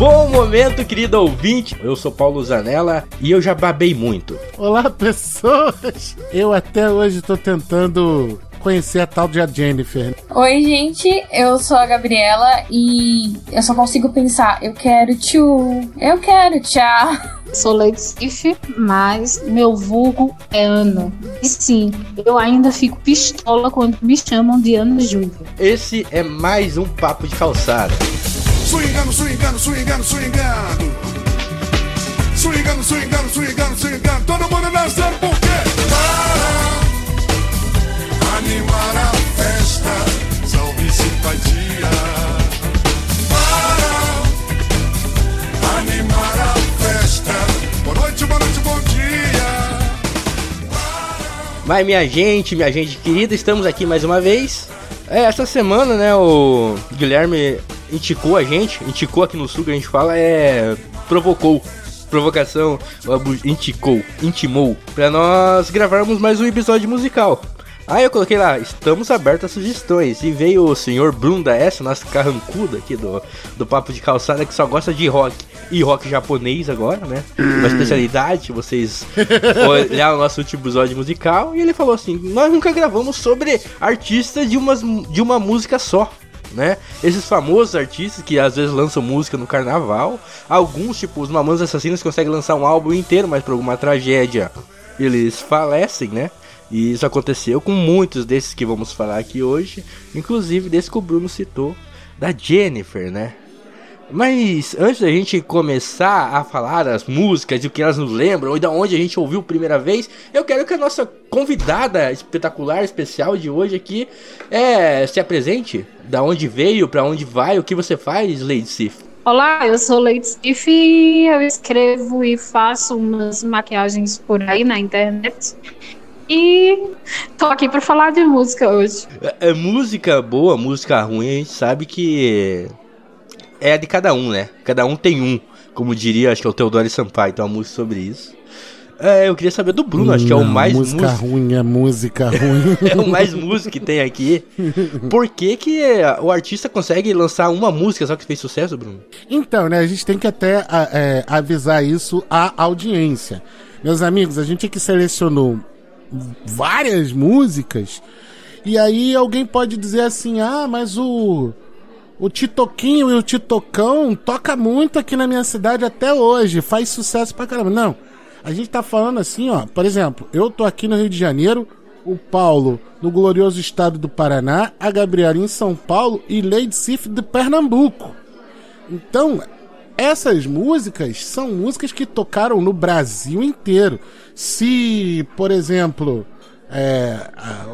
Bom momento, querido ouvinte. Eu sou Paulo Zanella e eu já babei muito. Olá, pessoas. Eu até hoje tô tentando conhecer a tal de a Jennifer. Oi, gente, eu sou a Gabriela e eu só consigo pensar, eu quero tchu, eu quero tchau. Sou Lady Sif, mas meu vulgo é Ana. E sim, eu ainda fico pistola quando me chamam de Ana Júlia. Esse é mais um Papo de Calçada. Swingando, swingando, swingando, swingando. Swingando, swingando, swingando, swingando. Todo mundo dançando por quê? Para animar a festa. Salve simpatia. Para animar a festa. Boa noite, boa noite, bom dia. Mas minha gente, minha gente querida, estamos aqui mais uma vez. É, essa semana, né, o Guilherme indicou a gente, indicou aqui no sul que a gente fala, é. provocou. Provocação, indicou, intimou, pra nós gravarmos mais um episódio musical. Aí eu coloquei lá, estamos abertos a sugestões. E veio o senhor Bruno da S, nosso carrancudo aqui do, do Papo de Calçada, que só gosta de rock. E rock japonês agora, né? Uma especialidade, vocês olhar o nosso último episódio musical. E ele falou assim: Nós nunca gravamos sobre artistas de, umas, de uma música só né? Esses famosos artistas que às vezes lançam música no carnaval, alguns, tipo os Mamonas Assassinos, conseguem lançar um álbum inteiro, mas por alguma tragédia eles falecem, né? E isso aconteceu com muitos desses que vamos falar aqui hoje, inclusive desse que o Bruno citou, da Jennifer, né? Mas antes da gente começar a falar as músicas e o que elas nos lembram, e da onde a gente ouviu a primeira vez, eu quero que a nossa convidada espetacular, especial de hoje aqui, é, se apresente. Da onde veio, para onde vai, o que você faz, Lady Sif. Olá, eu sou Lady Sif e eu escrevo e faço umas maquiagens por aí na internet. E tô aqui para falar de música hoje. É, é, música boa, música ruim, a gente sabe que é a de cada um, né? Cada um tem um, como diria, acho que é o Teodoro Sampaio, tem uma música sobre isso. É, eu queria saber do Bruno, acho que é o mais música ruim, é música ruim. é o mais músico que tem aqui. Por que, que o artista consegue lançar uma música só que fez sucesso, Bruno? Então, né, a gente tem que até é, avisar isso à audiência. Meus amigos, a gente aqui selecionou várias músicas e aí alguém pode dizer assim, ah, mas o o Titoquinho e o Titocão toca muito aqui na minha cidade até hoje, faz sucesso pra caramba. Não, a gente tá falando assim, ó, por exemplo, eu tô aqui no Rio de Janeiro, o Paulo no glorioso estado do Paraná, a Gabriela em São Paulo e Lady Sif de Pernambuco. Então, essas músicas são músicas que tocaram no Brasil inteiro. Se, por exemplo, é,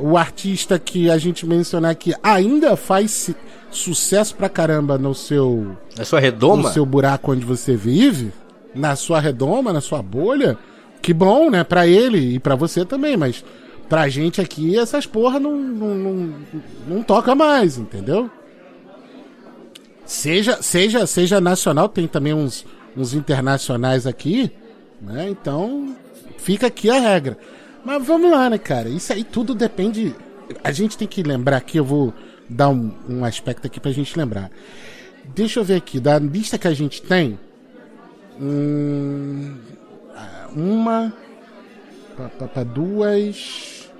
o artista que a gente mencionar aqui ainda faz sucesso pra caramba no seu. Na sua redoma? No seu buraco onde você vive, na sua redoma, na sua bolha. Que bom, né? Pra ele e pra você também, mas pra gente aqui essas porra não, não, não, não toca mais, entendeu? Seja, seja, seja nacional, tem também uns, uns internacionais aqui, né? Então, fica aqui a regra. Mas vamos lá, né, cara? Isso aí tudo depende. A gente tem que lembrar aqui, eu vou dar um, um aspecto aqui pra gente lembrar. Deixa eu ver aqui, da lista que a gente tem. Hum, uma. Para duas.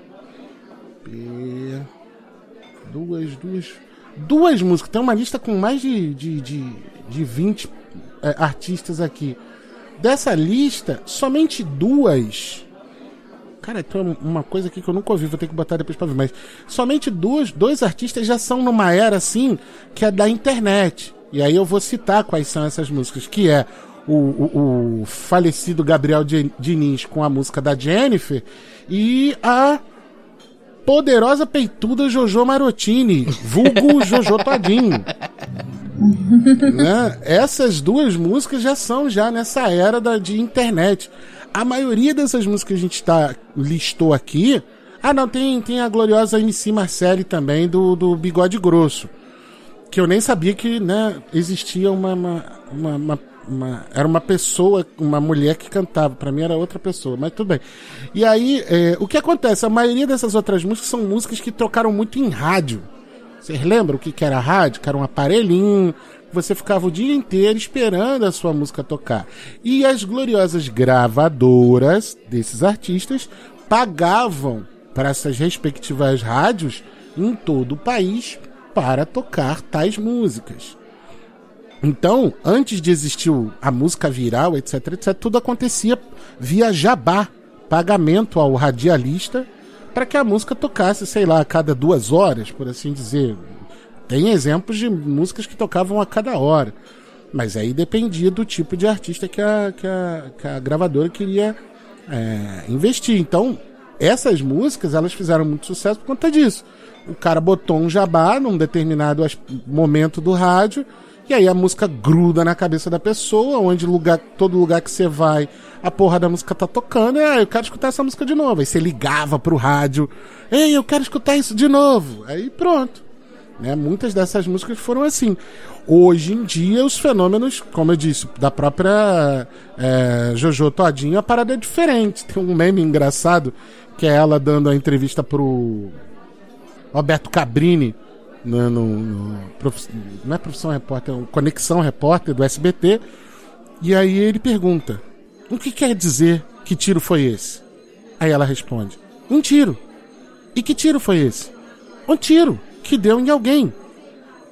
Duas, duas. Duas músicas. Tem uma lista com mais de, de, de, de 20 é, artistas aqui. Dessa lista, somente duas Cara, tem uma coisa aqui que eu nunca ouvi, vou ter que botar depois pra ver. Mas somente dois, dois artistas já são numa era assim, que é da internet. E aí eu vou citar quais são essas músicas, que é o, o, o falecido Gabriel Diniz com a música da Jennifer e a poderosa peituda Jojo Marotini, vulgo Jojo Todinho. né? Essas duas músicas já são já nessa era da, de internet. A maioria dessas músicas que a gente tá, listou aqui. Ah, não, tem, tem a gloriosa MC Marcelli também, do, do Bigode Grosso. Que eu nem sabia que né, existia uma, uma, uma, uma, uma Era uma pessoa, uma mulher que cantava. Para mim era outra pessoa, mas tudo bem. E aí, é, o que acontece? A maioria dessas outras músicas são músicas que tocaram muito em rádio. Vocês lembram o que, que era rádio? Que era um aparelhinho. Você ficava o dia inteiro esperando a sua música tocar. E as gloriosas gravadoras desses artistas pagavam para essas respectivas rádios em todo o país para tocar tais músicas. Então, antes de existir a música viral, etc, etc, tudo acontecia via jabá, pagamento ao radialista para que a música tocasse, sei lá, a cada duas horas, por assim dizer. Tem exemplos de músicas que tocavam a cada hora. Mas aí dependia do tipo de artista que a, que a, que a gravadora queria é, investir. Então, essas músicas, elas fizeram muito sucesso por conta disso. O cara botou um jabá num determinado momento do rádio e aí a música gruda na cabeça da pessoa, onde lugar, todo lugar que você vai, a porra da música tá tocando, e ah, eu quero escutar essa música de novo. Aí você ligava pro rádio, ei, eu quero escutar isso de novo. Aí pronto. Né? Muitas dessas músicas foram assim. Hoje em dia, os fenômenos, como eu disse, da própria é, Jojo Todinho, a parada é diferente. Tem um meme engraçado que é ela dando a entrevista pro Roberto Cabrini no, no, no não é profissão repórter, é conexão repórter do SBT. E aí ele pergunta: O que quer dizer que tiro foi esse? Aí ela responde: Um tiro. E que tiro foi esse? Um tiro que deu em alguém.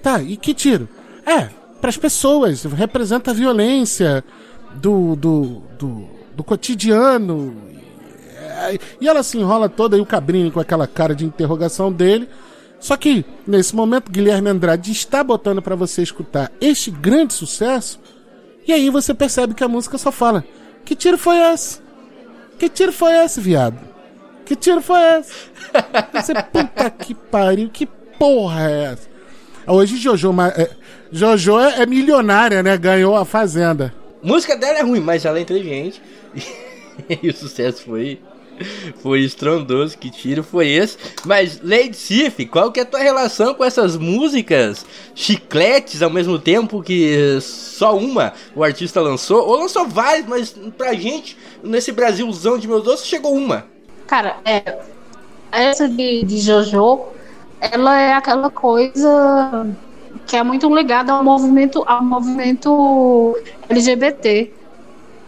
Tá, e que tiro? É, para as pessoas, representa a violência do, do, do, do cotidiano. E ela se enrola toda e o Cabrini com aquela cara de interrogação dele. Só que, nesse momento, Guilherme Andrade está botando para você escutar este grande sucesso, e aí você percebe que a música só fala: Que tiro foi esse? Que tiro foi esse, viado? Que tiro foi esse? Você, puta que pariu, que porra é essa? Hoje Jojo, é, Jojo é, é milionária, né? Ganhou a Fazenda. A música dela é ruim, mas ela é inteligente. e o sucesso foi foi estrondoso, que tiro foi esse. Mas, Lady Sif, qual que é a tua relação com essas músicas chicletes ao mesmo tempo que só uma o artista lançou? Ou lançou várias, mas pra gente, nesse Brasilzão de meu doce, chegou uma. Cara, é, essa de, de Jojo, ela é aquela coisa que é muito ligada ao movimento, ao movimento LGBT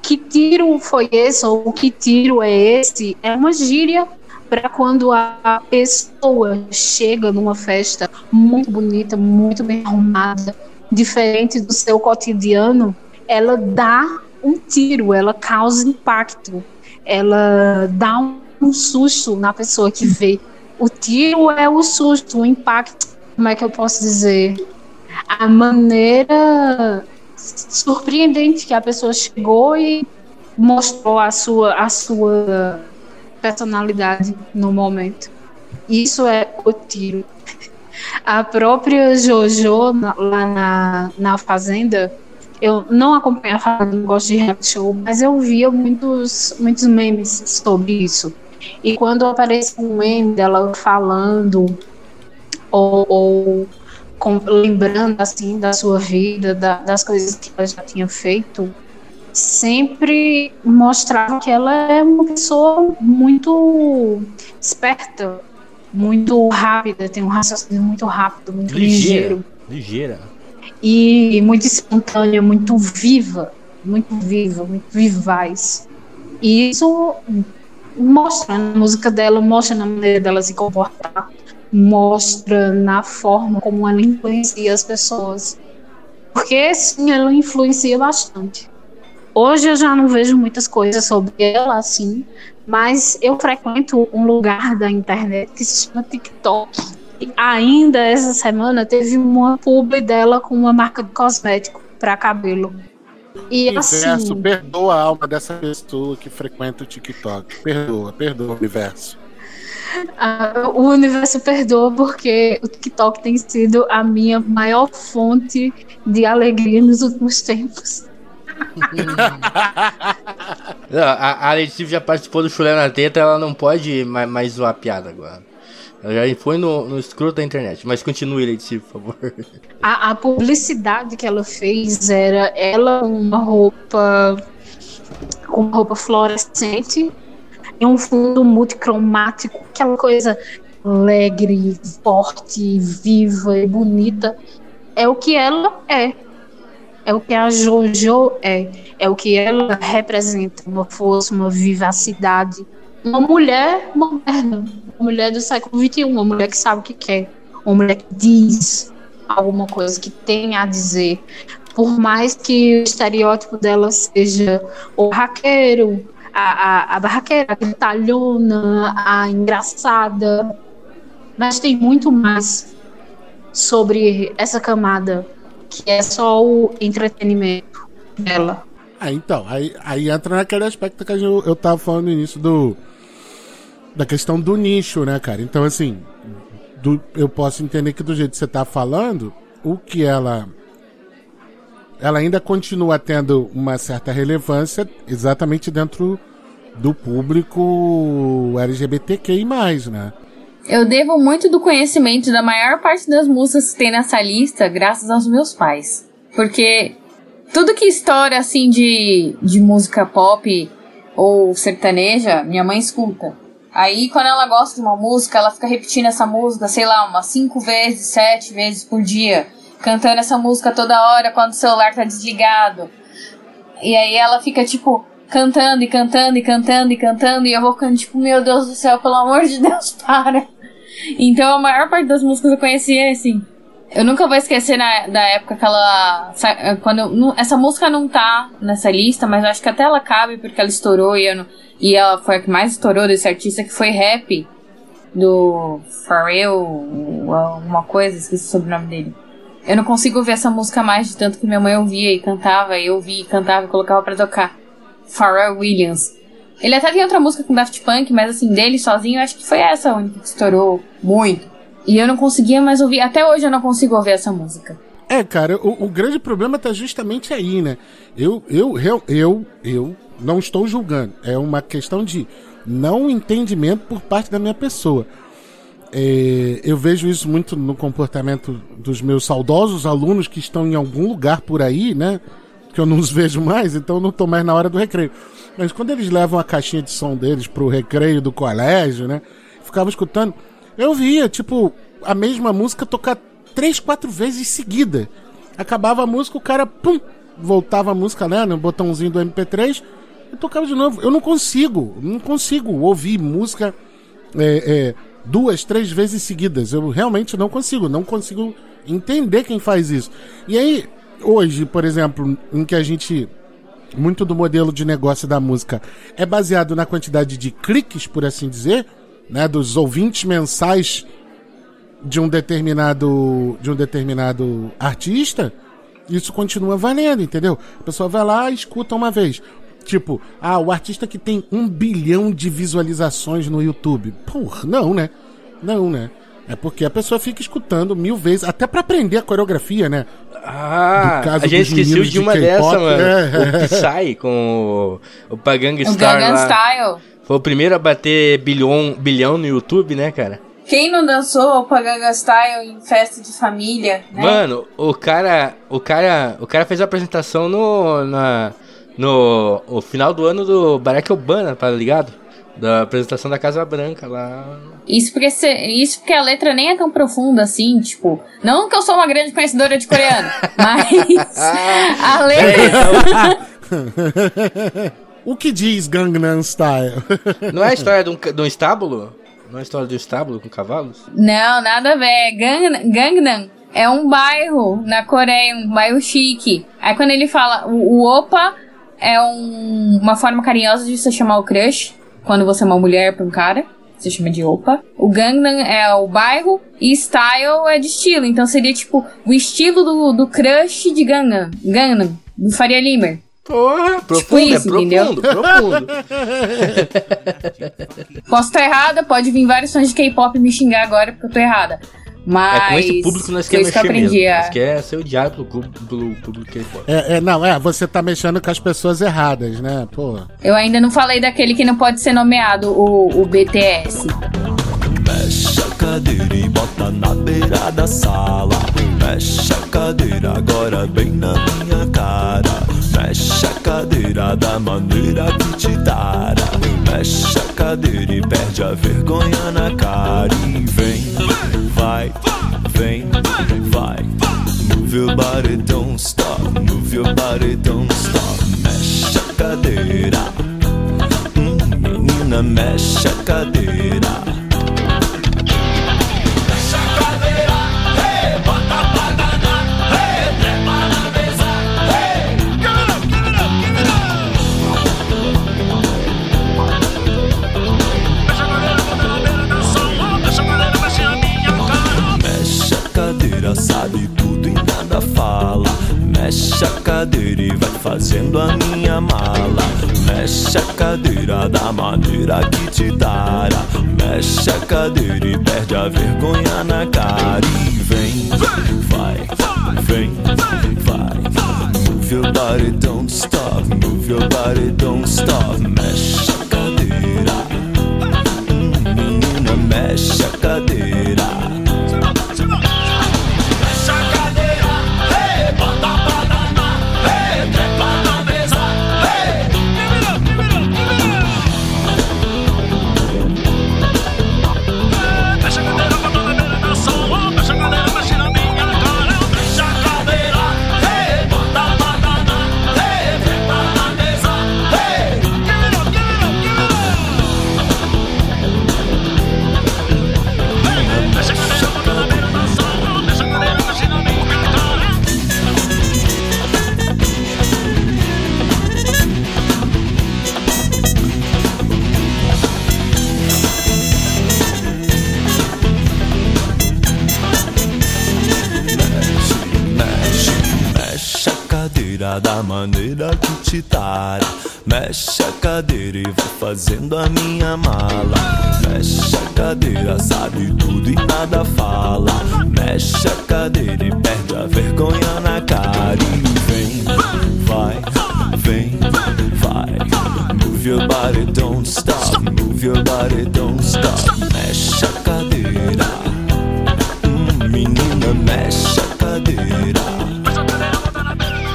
que tiro foi esse ou que tiro é esse é uma gíria para quando a pessoa chega numa festa muito bonita, muito bem arrumada, diferente do seu cotidiano, ela dá um tiro, ela causa impacto, ela dá um, um susto na pessoa que vê. O tiro é o susto, o impacto. Como é que eu posso dizer? A maneira surpreendente que a pessoa chegou e mostrou a sua, a sua personalidade no momento. Isso é o tiro. A própria Jojo lá na, na Fazenda, eu não acompanho a Fazenda, não gosto de rap show, mas eu via muitos, muitos memes sobre isso. E quando aparece um meme dela falando ou, ou com, lembrando assim da sua vida, da, das coisas que ela já tinha feito, sempre mostrava que ela é uma pessoa muito esperta, muito rápida, tem um raciocínio muito rápido, muito ligeira, ligeiro. Ligeira. E muito espontânea, muito viva, muito viva, muito vivaz. E isso mostra na música dela, mostra na maneira dela se comportar mostra na forma como ela influencia as pessoas. Porque sim, ela influencia bastante. Hoje eu já não vejo muitas coisas sobre ela assim, mas eu frequento um lugar da internet que se chama TikTok. E ainda essa semana teve uma publi dela com uma marca de cosmético para cabelo. E universo, assim, perdoa a alma dessa pessoa que frequenta o TikTok. Perdoa, perdoa o universo. Uh, o universo perdoa porque o TikTok tem sido a minha maior fonte de alegria nos últimos tempos. não, a, a Letícia já participou do Chulé na Teta, ela não pode mais, mais zoar a piada agora. Já foi no, no escroto da internet. Mas continue, Letícia, por favor. A, a publicidade que ela fez era ela uma roupa com uma roupa fluorescente em um fundo multicromático, aquela coisa alegre, forte, viva e bonita, é o que ela é. É o que a Jojo é. É o que ela representa, uma força, uma vivacidade. Uma mulher moderna, uma mulher do século XXI, uma mulher que sabe o que quer, uma mulher que diz alguma coisa, que tem a dizer. Por mais que o estereótipo dela seja o raqueiro, a, a, a barraqueira, a gritalhona, a engraçada, mas tem muito mais sobre essa camada que é só o entretenimento dela. Ah, então, aí, aí entra naquele aspecto que eu, eu tava falando no início do. Da questão do nicho, né, cara? Então, assim, do, eu posso entender que do jeito que você tá falando, o que ela. Ela ainda continua tendo uma certa relevância exatamente dentro do público LGBTQI, né? Eu devo muito do conhecimento da maior parte das músicas que tem nessa lista graças aos meus pais. Porque tudo que história assim de, de música pop ou sertaneja, minha mãe escuta. Aí quando ela gosta de uma música, ela fica repetindo essa música, sei lá, umas cinco vezes, sete vezes por dia. Cantando essa música toda hora quando o celular tá desligado. E aí ela fica tipo, cantando e cantando e cantando e cantando, e eu vou ficando tipo, meu Deus do céu, pelo amor de Deus, para. Então a maior parte das músicas eu conhecia assim. Eu nunca vou esquecer na, da época que ela. Quando essa música não tá nessa lista, mas acho que até ela cabe porque ela estourou e, eu, e ela foi a que mais estourou desse artista, que foi rap do Pharrell, alguma coisa, esqueci o sobrenome dele. Eu não consigo ouvir essa música mais de tanto que minha mãe ouvia e cantava, e eu ouvia e cantava e colocava para tocar. Pharrell Williams. Ele até tem outra música com Daft Punk, mas assim, dele sozinho, eu acho que foi essa a única que estourou muito. E eu não conseguia mais ouvir, até hoje eu não consigo ouvir essa música. É, cara, o, o grande problema tá justamente aí, né? Eu, eu, eu, eu, eu não estou julgando. É uma questão de não entendimento por parte da minha pessoa. É, eu vejo isso muito no comportamento dos meus saudosos alunos que estão em algum lugar por aí, né? Que eu não os vejo mais, então não estou mais na hora do recreio. Mas quando eles levam a caixinha de som deles pro recreio do colégio, né? Ficavam escutando. Eu via, tipo, a mesma música tocar três, quatro vezes seguida. Acabava a música, o cara, pum, voltava a música, né? No botãozinho do MP3 e tocava de novo. Eu não consigo, não consigo ouvir música é, é, duas, três vezes seguidas. Eu realmente não consigo, não consigo entender quem faz isso. E aí, hoje, por exemplo, em que a gente muito do modelo de negócio da música é baseado na quantidade de cliques, por assim dizer, né, dos ouvintes mensais de um determinado de um determinado artista, isso continua valendo, entendeu? A pessoa vai lá e escuta uma vez. Tipo, ah, o artista que tem um bilhão de visualizações no YouTube. Porra, não, né? Não, né? É porque a pessoa fica escutando mil vezes, até para aprender a coreografia, né? Ah, a gente esqueceu de uma de dessa, mano. É. O Psy com o, o Pagang Star. O Gangnam Style. Foi o primeiro a bater bilhão, bilhão no YouTube, né, cara? Quem não dançou o Paganga Style em festa de família, né? Mano, o cara, o cara, o cara fez a apresentação no na no o final do ano do Barack Obama, tá ligado? Da apresentação da Casa Branca lá. Isso porque, isso porque a letra nem é tão profunda assim, tipo. Não que eu sou uma grande conhecedora de coreano, mas a letra. o que diz Gangnam Style? Não é a história de um, de um estábulo? Não é a história do estábulo com cavalos? Não, nada a ver. Gang, Gangnam é um bairro na Coreia, um bairro chique. Aí quando ele fala, o, o opa é um, uma forma carinhosa de você chamar o crush quando você é uma mulher pra um cara. Você chama de opa. O Gangnam é o bairro e style é de estilo. Então seria tipo o estilo do, do crush de Gangnam. Gangnam, do Faria Limer. Porra, tipo profundo, isso, é profundo, profundo. Posso estar errada, pode vir vários fãs de K-pop me xingar agora porque eu tô errada. Mas. É com esse público nós queremos mexer que mesmo. Nós quer ser odiado pelo, pelo público K-pop. É, é, não, é, você tá mexendo com as pessoas erradas, né? Pô. Eu ainda não falei daquele que não pode ser nomeado, o, o BTS. Mexe a cadeira e bota na beira da sala. Mexe a cadeira agora bem na minha cara. Mexe a cadeira da maneira que te dará. Mexe a cadeira e perde a vergonha na cara. E vem, vai, vem, vai. Move your body, don't stop. Move your body, don't stop. Mexe a cadeira. Hum, menina, mexe a cadeira. Cadeira e vai fazendo a minha mala. Mexe a cadeira da maneira que te dará. Mexe a cadeira e perde a vergonha na cara. E vem, vai, vem, vai. Move your body, don't stop. Move your body, don't stop. Mexe a cadeira. Hum, menina, mexe a cadeira. Maneira que te dará. Mexe a cadeira e vai fazendo a minha mala. Mexe a cadeira, sabe tudo e nada fala. Mexe a cadeira e perde a vergonha na cara. E vem, vai, vem, vai. Move your body, don't stop. Move your body, don't stop. Mexe a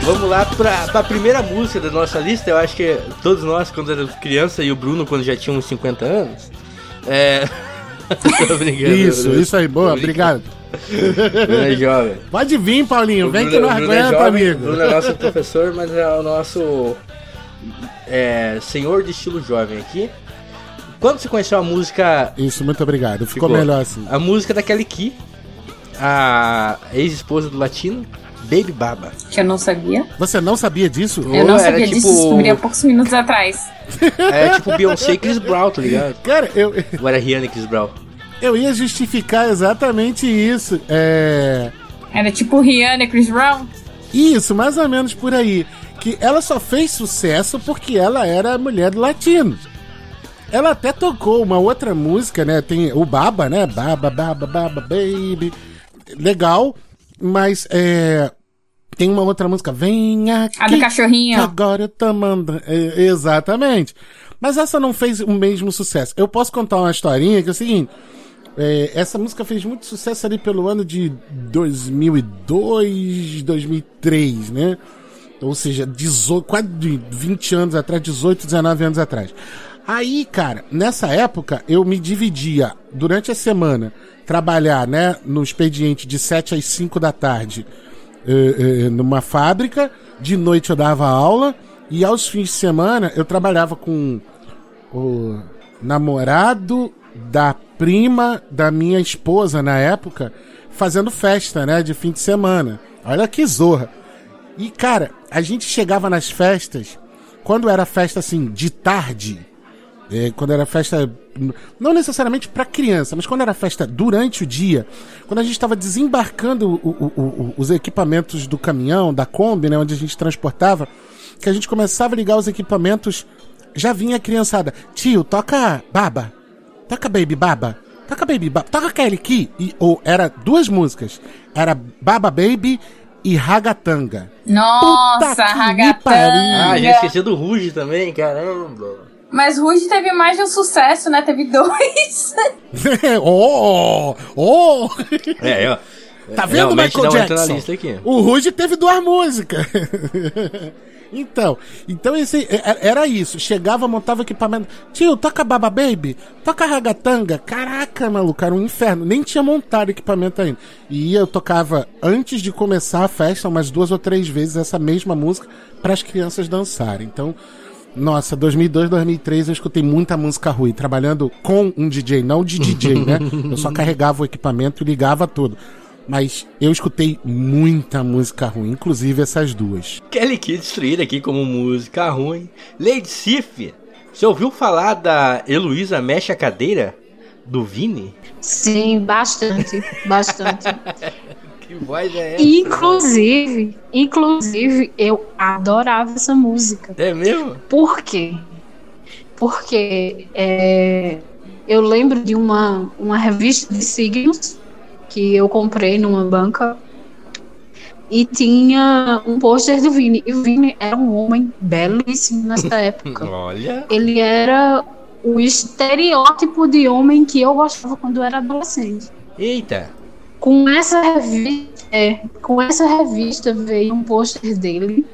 Vamos lá pra, pra primeira música da nossa lista. Eu acho que todos nós, quando éramos criança, e o Bruno, quando já tinha uns 50 anos. É. Tô brincando, Isso, Bruno. isso aí, boa, obrigado. Bruno é jovem. Pode vir, Paulinho, O vem Bruno- que nós Bruno é aguenta, jovem, amigo. O Bruno é nosso professor, mas é o nosso é, senhor de estilo jovem aqui. Quando você conheceu a música. Isso, muito obrigado. Ficou, Ficou. melhor assim. A música da Kelly Key, a ex-esposa do latino, Baby Baba. Que eu não sabia. Você não sabia disso? Eu não Era sabia tipo- disso, descobri há poucos minutos atrás. É tipo Beyoncé e Chris Brown, tá ligado? Cara, eu, Ou era Rihanna e Chris Brown? eu ia justificar exatamente isso. É. Era tipo Rihanna e Chris Brown. Isso, mais ou menos por aí. Que ela só fez sucesso porque ela era mulher do latino. Ela até tocou uma outra música, né? Tem o Baba, né? Baba, Baba, Baba, Baby. Legal, mas é. Tem uma outra música, Vem aqui. A do cachorrinho. Agora eu tô mandando. É, exatamente. Mas essa não fez o mesmo sucesso. Eu posso contar uma historinha que é o seguinte. é, essa música fez muito sucesso ali pelo ano de 2002, 2003, né? Ou seja, 18, quase 20 anos atrás, 18, 19 anos atrás. Aí, cara, nessa época eu me dividia durante a semana trabalhar, né, no expediente de 7 às 5 da tarde eh, eh, numa fábrica, de noite eu dava aula e aos fins de semana eu trabalhava com o namorado da prima da minha esposa na época, fazendo festa, né, de fim de semana. Olha que zorra. E cara, a gente chegava nas festas, quando era festa assim de tarde, quando era festa, não necessariamente para criança, mas quando era festa durante o dia, quando a gente estava desembarcando o- o- o- os equipamentos do caminhão, da Kombi, né, onde a gente transportava, que a gente começava a ligar os equipamentos, já vinha a criançada, tio, toca Baba, toca Baby Baba, toca Baby Baba, toca Kelly Key, e, ou era duas músicas, era Baba Baby e Ragatanga. Nossa, ragatanga. pariu. Ah, já esqueci do Ruge também, caramba. Mas Ruge teve mais de um sucesso, né? Teve dois. oh, oh! É, ó. Tá vendo, Realmente Michael Jackson? O Ruge teve duas músicas. Então, então esse, é, era isso. Chegava, montava equipamento. Tio, toca Baba Baby, toca Ragatanga. Caraca, maluco, era um inferno. Nem tinha montado equipamento ainda. E eu tocava antes de começar a festa, umas duas ou três vezes essa mesma música para as crianças dançarem. Então, nossa, 2002, 2003 eu escutei muita música ruim, trabalhando com um DJ, não de DJ, né? Eu só carregava o equipamento e ligava tudo. Mas eu escutei muita música ruim, inclusive essas duas. Kelly Key destruída aqui como música ruim. Lady Sif, você ouviu falar da Heloísa Mexe a Cadeira? Do Vini? Sim, bastante, bastante. que voz é essa? Inclusive, inclusive, eu adorava essa música. É mesmo? Por quê? Porque é, eu lembro de uma, uma revista de signos que eu comprei numa banca e tinha um pôster do Vini. E o Vini era um homem belíssimo nessa época. Olha. Ele era o estereótipo de homem que eu gostava quando eu era adolescente. Eita. Com essa revista, é, com essa revista veio um pôster dele,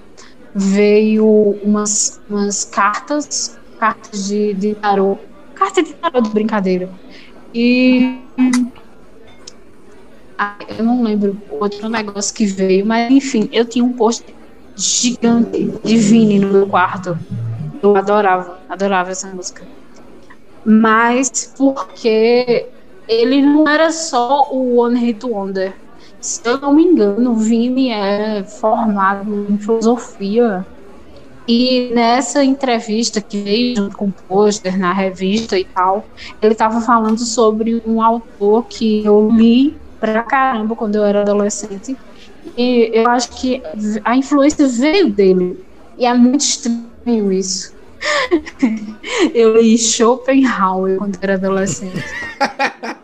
veio umas, umas cartas, cartas de, de tarô, carta de tarô de brincadeira. E ah, eu não lembro outro negócio que veio, mas enfim, eu tinha um pôster gigante de Vini no meu quarto. Eu adorava, adorava essa música. Mas porque ele não era só o One Hit Wonder. Se eu não me engano, o Vini é formado em filosofia. E nessa entrevista que veio com o pôster na revista e tal, ele estava falando sobre um autor que eu li pra caramba quando eu era adolescente. E eu acho que a influência veio dele. E é muito estranho isso. eu li Schopenhauer quando era adolescente.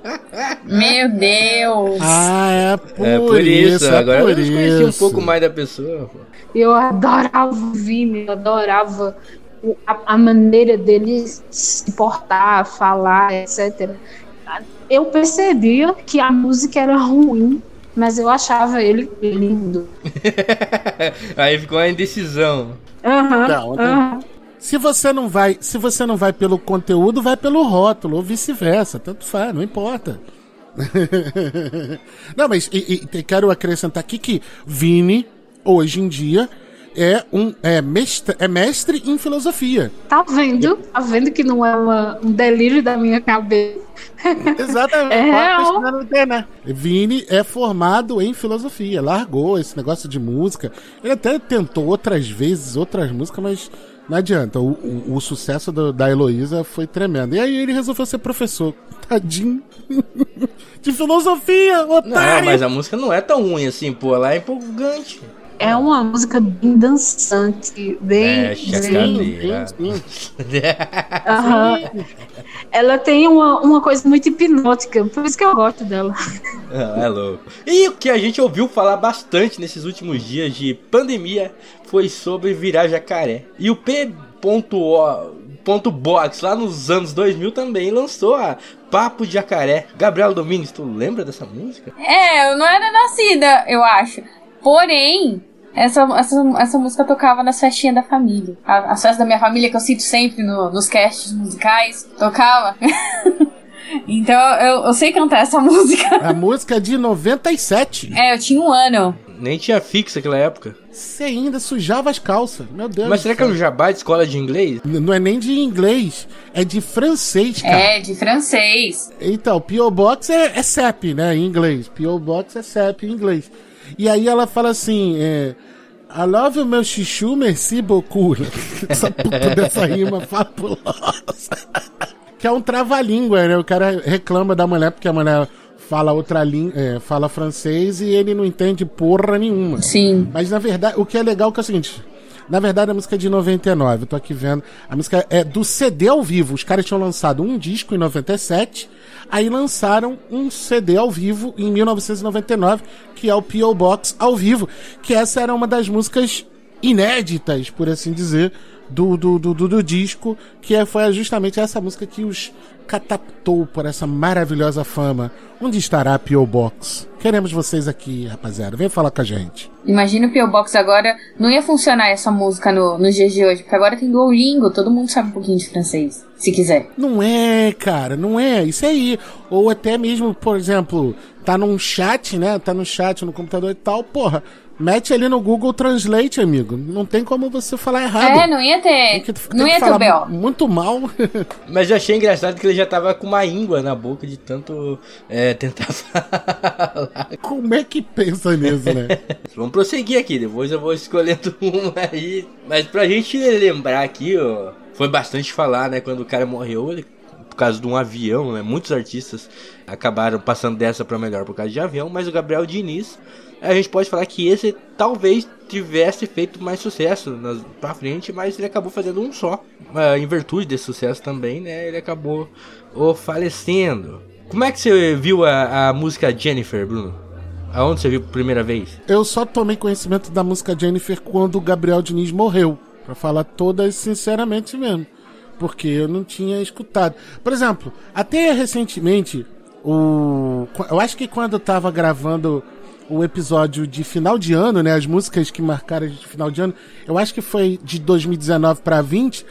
Meu Deus! Ah, é por, É por isso, é agora por eu conheci um isso. pouco mais da pessoa. pô. Eu adorava o Vini, eu adorava o- a, a maneira dele se portar, falar, etc. Eu percebia que a música era ruim, mas eu achava ele lindo. Aí ficou a indecisão. Aham, não. aham. Se você não vai, se você não vai pelo conteúdo, vai pelo rótulo ou vice-versa, tanto faz, não importa. não, mas e, e, quero acrescentar aqui que Vini hoje em dia é um é mestre, é mestre em filosofia. Tá vendo? Tá vendo que não é uma- um delírio da minha cabeça? Exatamente. É real. internet. Vini é formado em filosofia, largou esse negócio de música. Ele até tentou outras vezes outras músicas, mas não adianta. O, o- o sucesso do- da Heloísa foi tremendo. E aí ele resolveu ser professor. Tadinho. de filosofia, Não, otário. mas a música não é tão ruim assim, pô. Ela é empolgante. É uma música bem dançante, bem. A bem sim. Aham. Ela tem uma, uma coisa muito hipnótica, por isso que eu gosto dela. Ah, é louco. E o que a gente ouviu falar bastante nesses últimos dias de pandemia foi sobre virar jacaré. E o P.O.box lá nos anos 2000 também lançou a Papo de Jacaré. Gabriel Domingues, tu lembra dessa música? É, eu não era nascida, eu acho. Porém, essa, essa, essa música tocava nas festinhas da família. A- As festas da minha família, que eu cito sempre no- nos casts musicais, tocava. então eu, eu sei cantar essa música. A música é de 97. É, eu tinha um ano. Nem tinha fixo naquela época. Você ainda sujava as calças. Meu Deus. Mas será que é um jabá de escola de inglês? N- Não é nem de inglês, é de francês, cara. É, de francês. Então, P.O. Box é, é CEP, né, em inglês. P.O. Box é CEP em inglês. E aí ela fala assim, é... I love you, meu chuchu, merci beaucoup. Essa puta dessa rima fabulosa. que é um trava-língua, né? O cara reclama da mulher porque a mulher fala outra língua, é, fala francês e ele não entende porra nenhuma. Sim. Mas na verdade, o que é legal é, que é o seguinte. Na verdade, a música é de 99, eu tô aqui vendo. A música é do CD ao vivo. Os caras tinham lançado um disco em 97, aí lançaram um CD ao vivo em 1999, que é o P.O. Box ao vivo. Que essa era uma das músicas inéditas, por assim dizer, do, do, do, do, do disco, que é- foi justamente essa música que os cataptou por essa maravilhosa fama, onde estará a P.O. Box? Queremos vocês aqui, rapaziada. Vem falar com a gente. Imagina o P.O. Box agora. Não ia funcionar essa música no, nos dias de hoje, porque agora tem Duolingo, todo mundo sabe um pouquinho de francês, se quiser. Não é, cara, não é. Isso aí. Ou até mesmo, por exemplo, tá num chat, né? Tá no chat no computador e tal, porra. Mete ali no Google Translate, amigo. Não tem como você falar errado. É, não ia ter. Tem que- tem não ia ter o falar B.O. Muito mal. Mas eu achei engraçado que ele já tava com uma íngua na boca de tanto é, tentar falar. Como é que pensa nisso, né? Vamos prosseguir aqui, depois eu vou escolhendo um aí. Mas pra gente lembrar aqui, ó, foi bastante falar, né, quando o cara morreu, ele, por causa de um avião, né? Muitos artistas acabaram passando dessa pra melhor por causa de avião, mas o Gabriel Diniz, a gente pode falar que esse talvez tivesse feito mais sucesso nas, pra frente, mas ele acabou fazendo um só. Ah, em virtude desse sucesso também, né? Ele acabou oh, falecendo. Como é que você viu a, a música Jennifer, Bruno? Aonde você viu por primeira vez? Eu só tomei conhecimento da música Jennifer quando o Gabriel Diniz morreu. Pra falar todas sinceramente mesmo. Porque eu não tinha escutado. Por exemplo, até recentemente, o. Eu acho que quando eu tava gravando o episódio de final de ano, né? As músicas que marcaram de final de ano, eu acho que foi de 2019 pra 20,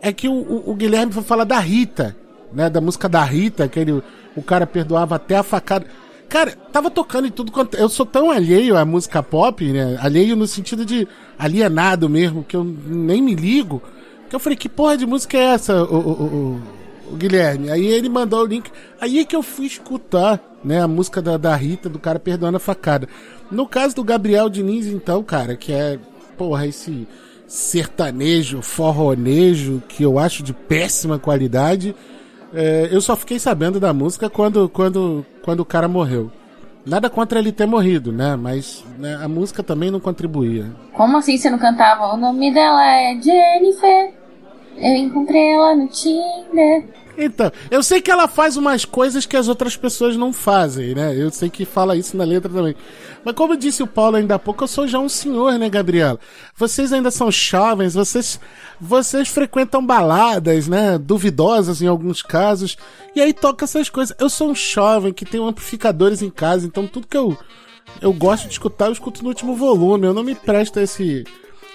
é que o, o- Guilherme foi falar da Rita, né? Da música da Rita, aquele. O cara perdoava até a facada. Cara, tava tocando em tudo quanto. Eu sou tão alheio à música pop, né? Alheio no sentido de alienado mesmo, que eu nem me ligo. Que eu falei, que porra de música é essa, o, o, o- o Guilherme? Aí ele mandou o link. Aí é que eu fui escutar, né? A música da, da Rita, do cara perdoando a facada. No caso do Gabriel Diniz, então, cara, que é, porra, esse sertanejo, forronejo, que eu acho de péssima qualidade. É, eu só fiquei sabendo da música quando, quando, quando o cara morreu. Nada contra ele ter morrido, né? Mas né, a música também não contribuía. Como assim você não cantava? O nome dela é Jennifer. Eu encontrei ela no Tinder. Então, eu sei que ela faz umas coisas que as outras pessoas não fazem, né? Eu sei que fala isso na letra também. Mas como disse o Paulo ainda há pouco, eu sou já um senhor, né, Gabriela? Vocês ainda são jovens, vocês, vocês frequentam baladas, né? Duvidosas em alguns casos. E aí toca essas coisas. Eu sou um jovem que tem amplificadores em casa, então tudo que eu, eu gosto de escutar, eu escuto no último volume. Eu não me presto a esse.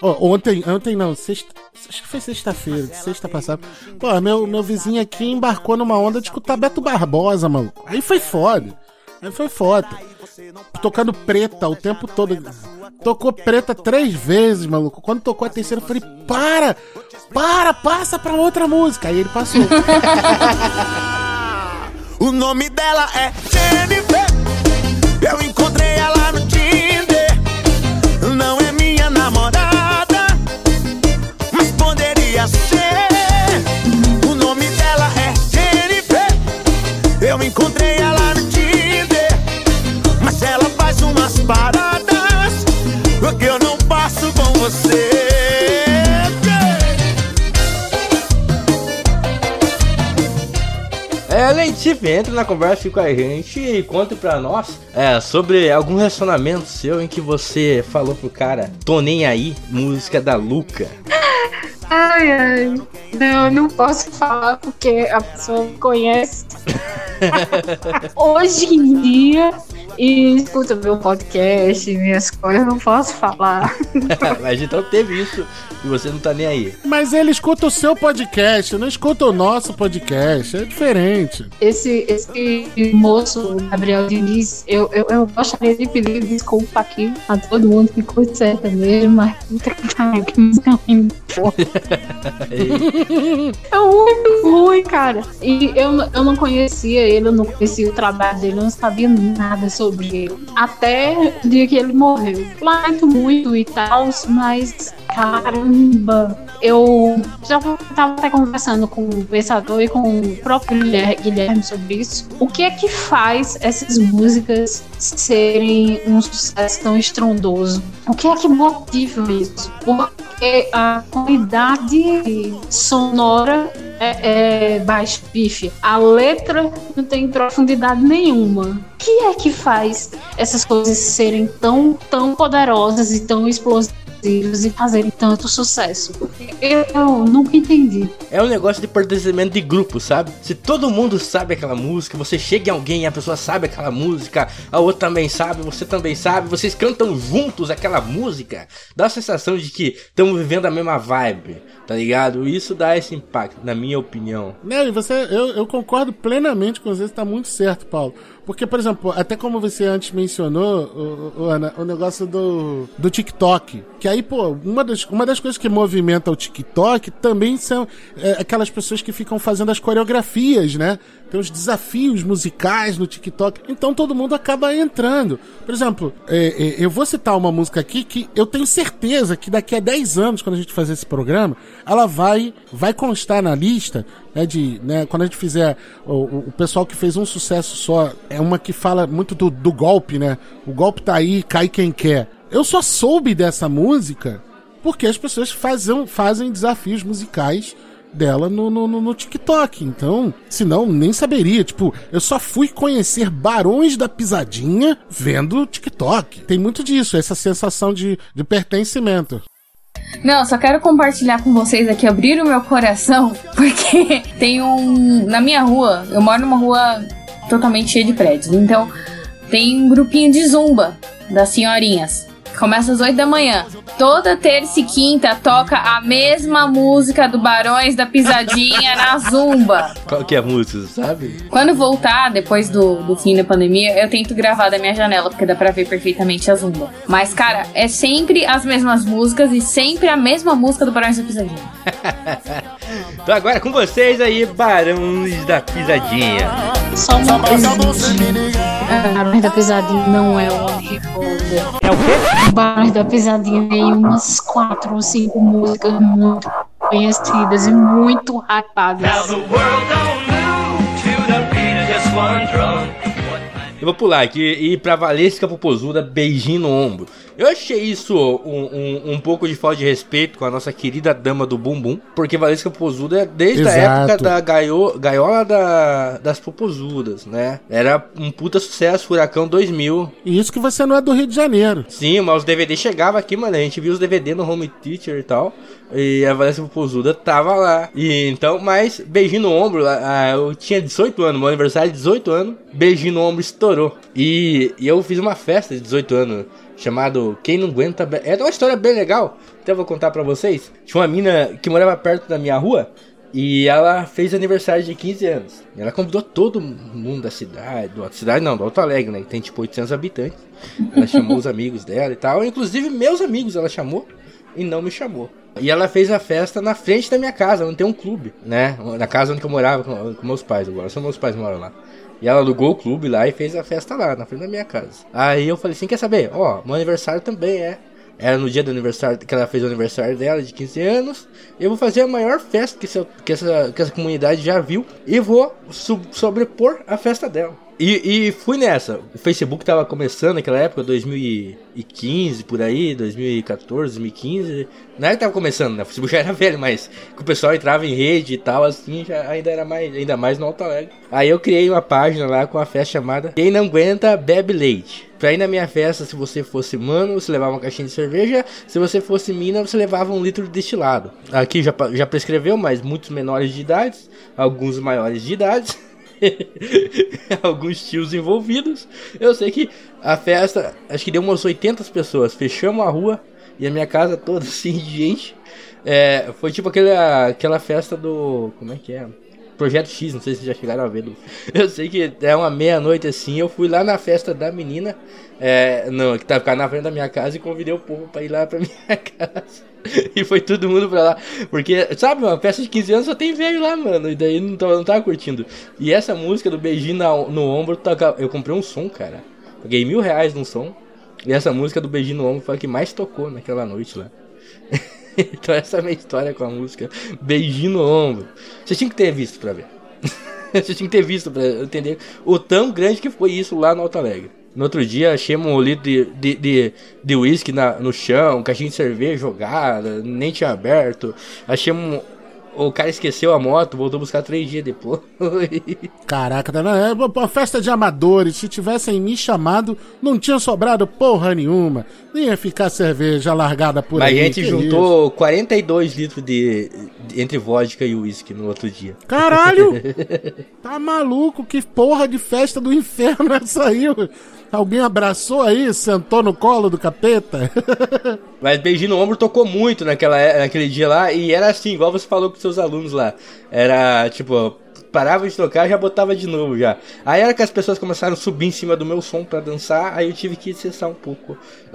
Ó, ontem, ontem não, sexta, acho que foi sexta-feira, sexta passada. Pô, meu, meu vizinho aqui embarcou numa onda de escutar Beto Barbosa, mano. Aí foi foda. Aí foi foda. Tocando preta o tempo todo. Tocou preta três vezes, maluco. Quando tocou a terceira, eu falei: para! Para, passa pra outra música. Aí ele passou. O nome dela é Jennifer. Eu encontrei passo com você. É, Leitife, entra na conversa com a gente e conte pra nós é, sobre algum relacionamento seu em que você falou pro cara, tô nem aí, música da Luca. Ai, ai. Não, eu não posso falar porque a pessoa me conhece. Hoje em dia, e escuta meu podcast, minhas coisas, eu não posso falar. Mas então teve isso e você não tá nem aí. Mas ele escuta o seu podcast, não escuta o nosso podcast. É diferente. Esse, esse moço, Gabriel Diniz, eu, eu, eu gostaria de pedir desculpa aqui a todo mundo que curte sertanejo, mas puta que pariu, que música ruim, porra. É muito ruim, cara. E eu, eu não conhecia ele, eu não conhecia o trabalho dele, eu não sabia nada sobre ele. Até o dia que ele morreu. Lamento muito e tal, mas caramba. Eu já tava até conversando com o pensador e com o próprio Guilher- Guilherme sobre isso. O que é que faz essas músicas serem um sucesso tão estrondoso? O que é que motiva isso? Porque a qualidade sonora é, é baixa. A letra não tem profundidade nenhuma. O que é que faz essas coisas serem tão, tão poderosas e tão explosivas? e fazerem tanto sucesso. Eu, eu nunca entendi. É um negócio de pertencimento de grupo, sabe? Se todo mundo sabe aquela música, você chega em alguém e a pessoa sabe aquela música, a outra também sabe, você também sabe, vocês cantam juntos aquela música, dá a sensação de que estamos vivendo a mesma vibe, tá ligado? Isso dá esse impacto, na minha opinião. E você, eu, eu concordo plenamente com você, está muito certo, Paulo. Porque, por exemplo, até como você antes mencionou, o, o, Ana, o negócio do, do TikTok. Que aí, pô, uma das, uma das coisas que movimenta o TikTok também são é, aquelas pessoas que ficam fazendo as coreografias, né? Tem os desafios musicais no TikTok. Então todo mundo acaba entrando. Por exemplo, é, é, eu vou citar uma música aqui que eu tenho certeza que daqui a 10 anos, quando a gente fazer esse programa, ela vai, vai constar na lista né, de, né, quando a gente fizer o, o, pessoal que fez um sucesso só, é uma que fala muito do, do golpe, né? O golpe tá aí, cai quem quer. Eu só soube dessa música porque as pessoas fazem, fazem desafios musicais dela no, no, no, TikTok. Então, senão nem saberia. Tipo, eu só fui conhecer Barões da Pisadinha vendo TikTok. Tem muito disso, essa sensação de, de pertencimento. Não, só quero compartilhar com vocês aqui, abrir o meu coração, porque tem um. Na minha rua, eu moro numa rua totalmente cheia de prédios, então tem um grupinho de zumba das senhorinhas. Começa às 8 da manhã. Toda terça e quinta toca a mesma música do Barões da Pisadinha na Zumba. Qual que é a música, sabe? Quando voltar, depois do, do fim da pandemia, eu tento gravar da minha janela, porque dá pra ver perfeitamente a Zumba. Mas, cara, é sempre as mesmas músicas e sempre a mesma música do Barões da Pisadinha. então agora com vocês aí, Barões da Pisadinha. Só uma coisa. Barões da Pisadinha não é o É o quê? Barões da Pisadinha tem umas quatro ou cinco músicas muito conhecidas e muito hypadas. Eu vou pular aqui e ir pra Valesca Popozuda, beijinho no ombro. Eu achei isso um, um, um, pouco de falta de respeito com a nossa querida dama do bumbum, porque Valesca Popozuda é desde Exato. a época da gaio, gaiola da, das Popozudas, né? Era um puta sucesso, Furacão 2000. E isso que você não é do Rio de Janeiro. Sim, mas os DVD chegavam aqui, mano, a gente viu os DVD no Home Teacher e tal, e a Valesca Popozuda tava lá. E então, mas beijinho no ombro, eu tinha 18 anos, meu aniversário de 18 anos, beijinho no ombro estourou. E, e eu fiz uma festa de 18 anos chamado Quem Não Aguenta. É uma história bem legal, eu vou contar pra vocês. Tinha uma mina que morava perto da minha rua e ela fez aniversário de 15 anos. Ela convidou todo mundo da cidade, da cidade não, do Alto Alegre, né? Que tem tipo 800 habitantes. Ela chamou os amigos dela e tal, inclusive meus amigos ela chamou e não me chamou. E ela fez a festa na frente da minha casa, onde tem um clube, né? Na casa onde eu morava com, com meus pais agora. Só meus pais moram lá. E ela alugou o clube lá e fez a festa lá, na frente da minha casa. Aí eu falei assim: quer saber? Ó, meu aniversário também é. Era no dia do aniversário que ela fez o aniversário dela de 15 anos. Eu vou fazer a maior festa que, essa, que, essa, que essa comunidade já viu. E vou sobrepor a festa dela. E, e, fui nessa. O Facebook tava começando naquela época, 2015, por aí, 2014, 2015. Não era que tava começando, né? O Facebook já era velho, mas que o pessoal entrava em rede e tal, assim, já ainda era mais, ainda mais no Alto Alegre. Aí eu criei uma página lá com a festa chamada Quem Não Aguenta Bebe Leite. Pra ir na minha festa, se você fosse mano, você levava uma caixinha de cerveja. Se você fosse mina, você levava um litro de destilado. Aqui já, já prescreveu, mas muitos menores de idade, alguns maiores de idade. alguns tios envolvidos. Eu sei que a festa, acho que deu umas 80 pessoas. Fechamos a rua e a minha casa toda assim de gente. É, foi tipo aquela, aquela festa do. Como é que é? Projeto X, não sei se já chegaram a ver. Eu sei que é uma meia-noite assim. Eu fui lá na festa da menina, é, não, que tá ficando na frente da minha casa, e convidei o povo pra ir lá pra minha casa. e foi todo mundo pra lá. Porque, sabe, uma festa de 15 anos só tem velho lá, mano. E daí não tava, não tava curtindo. E essa música do beijinho no ombro, eu comprei um som, cara. Paguei mil reais num som. E essa música do beijinho no ombro foi a que mais tocou naquela noite lá. então essa é a minha história com a música Beijinho no ombro. Você tinha que ter visto pra ver. Você tinha que ter visto pra entender o tão grande que foi isso lá no Alto Alegre. No outro dia, achamos um litro de, de, de, de whisky na, no chão, um caixinho de cerveja jogada, nem tinha aberto. Achamos o cara esqueceu a moto, voltou buscar três dias depois. Caraca, tá? É uma festa de amadores. Se tivessem me chamado, não tinha sobrado porra nenhuma. Nem ia ficar cerveja largada por Mas aí. a gente juntou 42 litros de, de- entre vodka e uísque no outro dia. isso? Caralho! tá maluco? Que porra de festa do inferno é essa aí? Alguém abraçou aí? Sentou no colo do capeta? Mas beijinho no ombro tocou muito naquela, naquele dia lá. E era assim, igual você falou com seus alunos lá. Era tipo, parava de tocar já botava de novo já. Aí era que as pessoas começaram a subir em cima do meu som pra dançar. Aí eu tive que cessar um pouco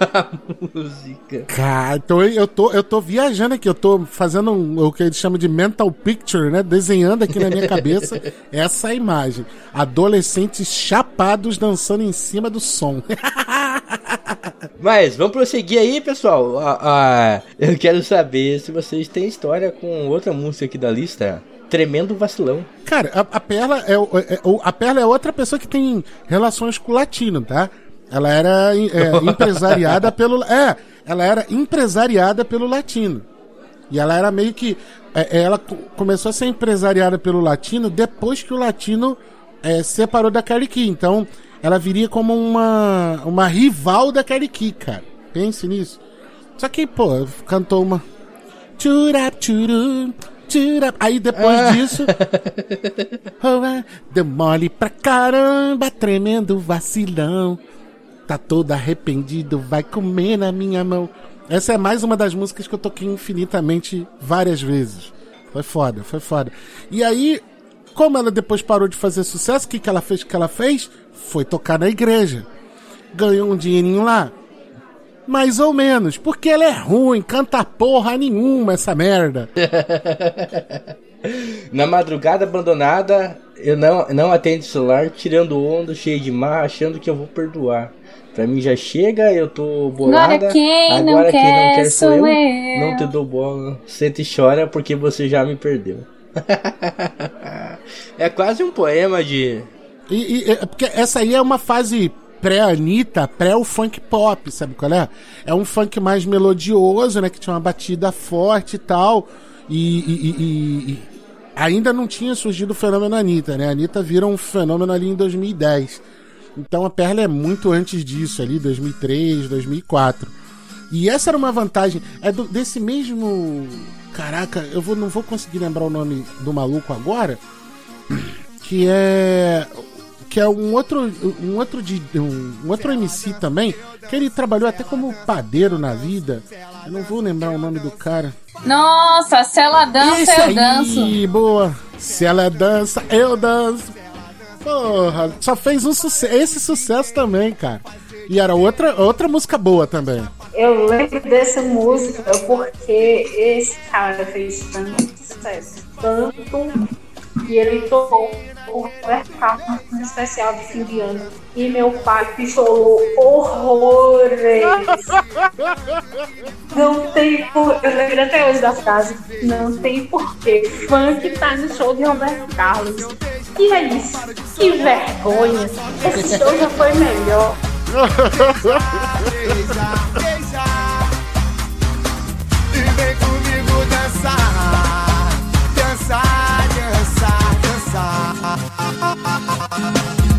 a música. Cara, então eu tô, eu tô viajando aqui, eu tô fazendo um- o que eles chamam de mental picture, né? Desenhando aqui na minha cabeça essa imagem. Adolescentes chapados dançando em cima do som. Mas vamos prosseguir aí, pessoal. Ah, ah, eu quero saber se vocês têm história com outra música aqui da lista. Tremendo vacilão. Cara, a, a Perla é, é- o- a Perla é outra pessoa que tem relações com o latino, tá? Ela era é, empresariada pelo. É, ela era empresariada pelo latino. E ela era meio que. é, ela co- começou a ser empresariada pelo latino depois que o latino é, separou da Kelly Key. Então, ela viria como uma, uma rival da Kelly Key, cara. Pense nisso. Só que, pô, cantou uma. Churap, churum, churap. Aí depois disso. Oh, é, deu mole pra caramba, tremendo vacilão. Tá todo arrependido, vai comer na minha mão. Essa é mais uma das músicas que eu toquei infinitamente várias vezes. Foi foda, foi foda. E aí, como ela depois parou de fazer sucesso, o que, que ela fez? O que ela fez? Foi tocar na igreja. Ganhou um dinheirinho lá? Mais ou menos, porque ela é ruim, canta porra nenhuma essa merda. Na madrugada abandonada, eu não, não atendo o celular, tirando onda, cheio de mar, achando que eu vou perdoar. Pra mim já chega, eu tô bolada. Agora quem não Agora quem não quer quer sou sou eu. eu. Não te dou bola, senta e chora porque você já me perdeu. é quase um poema de. E, e- é porque essa aí é uma fase pré-Anitta, pré o funk pop, sabe qual é? É um funk mais melodioso, né? Que tinha uma batida forte e tal. E, e- e- e- ainda não tinha surgido o fenômeno Anitta, né? A Anitta vira um fenômeno ali em 2010. Então a Perla é muito antes disso, ali, 2003, 2004. E essa era uma vantagem. É do- desse mesmo. Caraca, eu vou, não vou conseguir lembrar o nome do maluco agora. Que é. Que é um outro. Um outro, de, um, um outro MC também. Que ele trabalhou até como padeiro na vida. Eu não vou lembrar o nome do cara. Nossa, se ela dança, Esse eu aí, danço. boa. Se ela dança, eu danço. Porra, só fez um sucesso, esse sucesso também, cara. E era outra, outra música boa também. Eu lembro dessa música porque esse cara fez tanto sucesso, tanto, e ele tocou o Roberto Carlos no especial de fim de ano. E meu pai pichou horrores. Não tem por... Eu lembro até hoje da frase. Não tem porquê. Funk tá no show de Roberto Carlos. E é isso. Que vergonha. Esse show já foi melhor. E vem comigo dançar, dançar,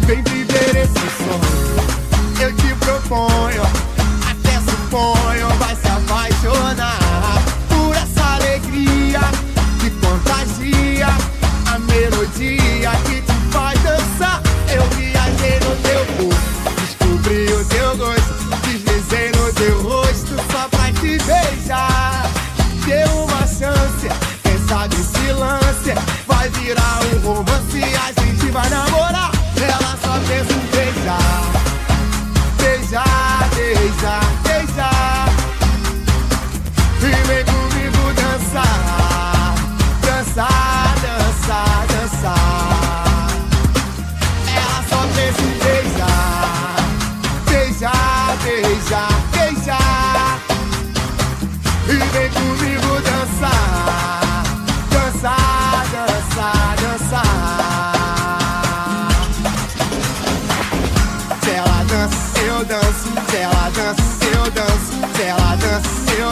Vem viver esse sonho, eu te proponho, até suponho, vai se apaixonar por essa alegria que contagia a melodia que te faz dançar. Eu viajei no teu corpo, descobri o teu gosto, deslizei no teu rosto só pra te beijar. Se lance, vai virar um romance, a gente vai namorar.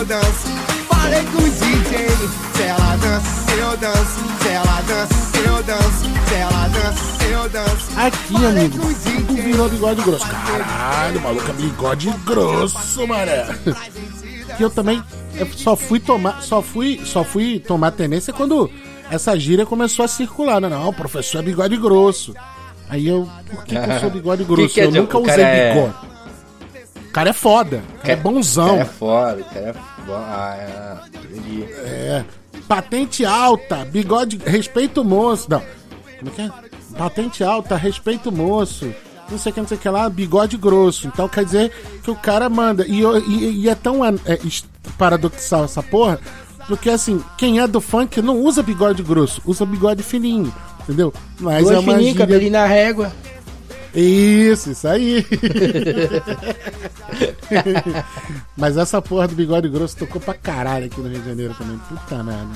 Danço. Falei com o DJ. Se ela dança, eu danço, se ela dança, eu danço, se ela dança, eu danço. Aqui, amigo, tudo virou bigode grosso. Caralho, maluco, é bigode grosso, mané. Que eu também eu só fui tomar, só fui, só fui tomar tenência quando essa gíria começou a circular, né? Não, o professor é bigode grosso. Aí eu, por que, que eu sou bigode grosso? quer eu dizer, nunca usei é- bigode. Cara é foda, o cara é bonzão. cara é foda, o cara é foda. Ah, é. É. Patente alta, bigode, respeito o moço. Não. Como é que é? Patente alta, respeito o moço. Não sei o que, não sei o que lá, bigode grosso. Então quer dizer que o cara manda. E, eu- e- e é tão é, es- paradoxal essa porra, porque assim, quem é do funk não usa bigode grosso, usa bigode fininho. Entendeu? Mas Dois é uma fininhos, gíria... cabelinho na régua. Isso, isso aí. Mas essa porra do bigode grosso tocou pra caralho aqui no Rio de Janeiro também. Puta merda.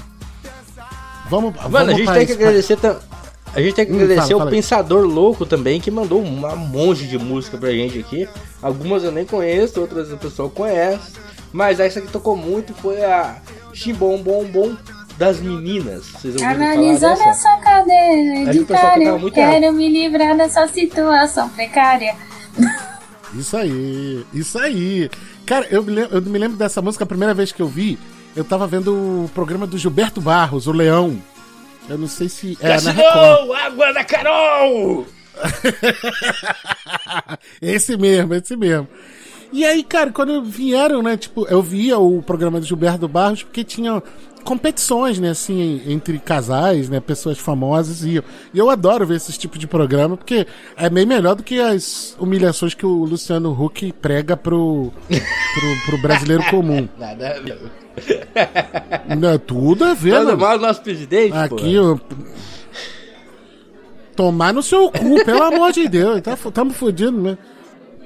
Vamos, Mano, vamos a gente pra tem que agradecer tam- A gente tem que Hum, agradecer fala, o fala aí. Pensador Louco também, que mandou um monte de música pra gente aqui. Algumas eu nem conheço, outras o pessoal conhece. Mas essa que tocou muito foi a Chimbom Bom Bom das Meninas. Vocês ouviram falar Analisando dessa? essa cadeira que editária, muito quero me livrar dessa situação precária. Isso aí, isso aí. Cara, eu me, lembro, eu me lembro dessa música a primeira vez que eu vi. Eu tava vendo o programa do Gilberto Barros, o Leão. Eu não sei se. É, na Record. Cassinou! Água da Carol! esse mesmo, esse mesmo. E aí, cara, quando vieram, né, tipo, eu via o programa do Gilberto Barros porque tinha competições, né, assim, entre casais, né, pessoas famosas e eu, e eu adoro ver esse tipo de programa porque é bem melhor do que as humilhações que o Luciano Huck prega pro, pro, pro brasileiro comum. Nada a. Não, é tudo a ver, mano. mal do nosso presidente, Aqui, pô. ó. Tomar no seu cu, pelo amor de Deus. Tá, tamo fudido, né?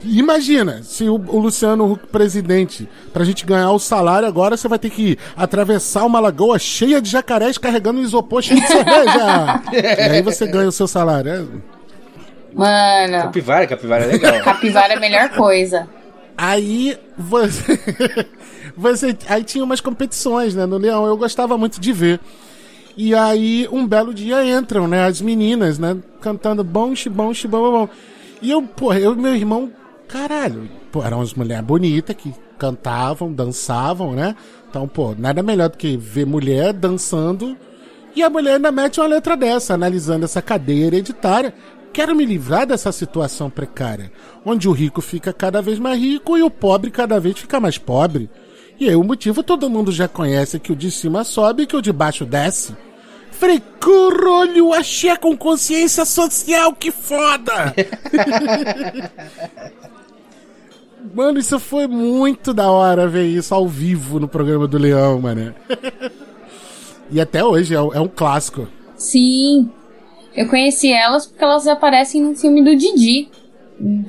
Imagina, se o, o Luciano Huck presidente, pra gente ganhar o salário agora, você vai ter que atravessar uma lagoa cheia de jacarés carregando um isopor cheio de cerveja. e aí você ganha o seu salário. É. Mano, Capivara, capivara é legal. capivara é a melhor coisa. Aí você, você. Aí tinha umas competições, né, no Leão. Eu gostava muito de ver. E aí, um belo dia entram, né, as meninas, né, cantando bom, xibom, xibom, bom, bom. E eu, porra, eu e meu irmão, caralho, pô, eram umas mulheres bonitas que cantavam, dançavam, né? Então, pô, nada melhor do que ver mulher dançando e a mulher ainda mete uma letra dessa, analisando essa cadeia hereditária. Quero me livrar dessa situação precária, onde o rico fica cada vez mais rico e o pobre cada vez fica mais pobre. E aí o motivo todo mundo já conhece que o de cima sobe e que o de baixo desce. Falei, curolho, axé com consciência social, que foda! Mano, isso foi muito da hora ver isso ao vivo no programa do Leão, mano. e até hoje é, um- é um clássico. Sim. Eu conheci elas porque elas aparecem no filme do Didi.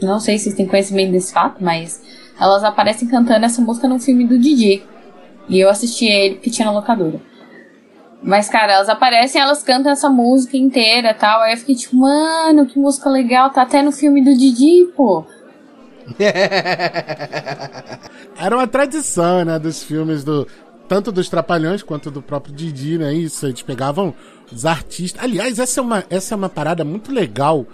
Não sei se vocês têm conhecimento desse fato, mas elas aparecem cantando essa música no filme do Didi. E eu assisti ele porque tinha na locadora. Mas, cara, elas aparecem, elas cantam essa música inteira tal. Aí eu fiquei tipo, mano, que música legal, tá até no filme do Didi, pô. Era uma tradição, né, dos filmes do. Tanto dos Trapalhões quanto do próprio Didi, né? Isso, eles pegavam os artistas. Aliás, essa é uma, essa é uma parada muito legal,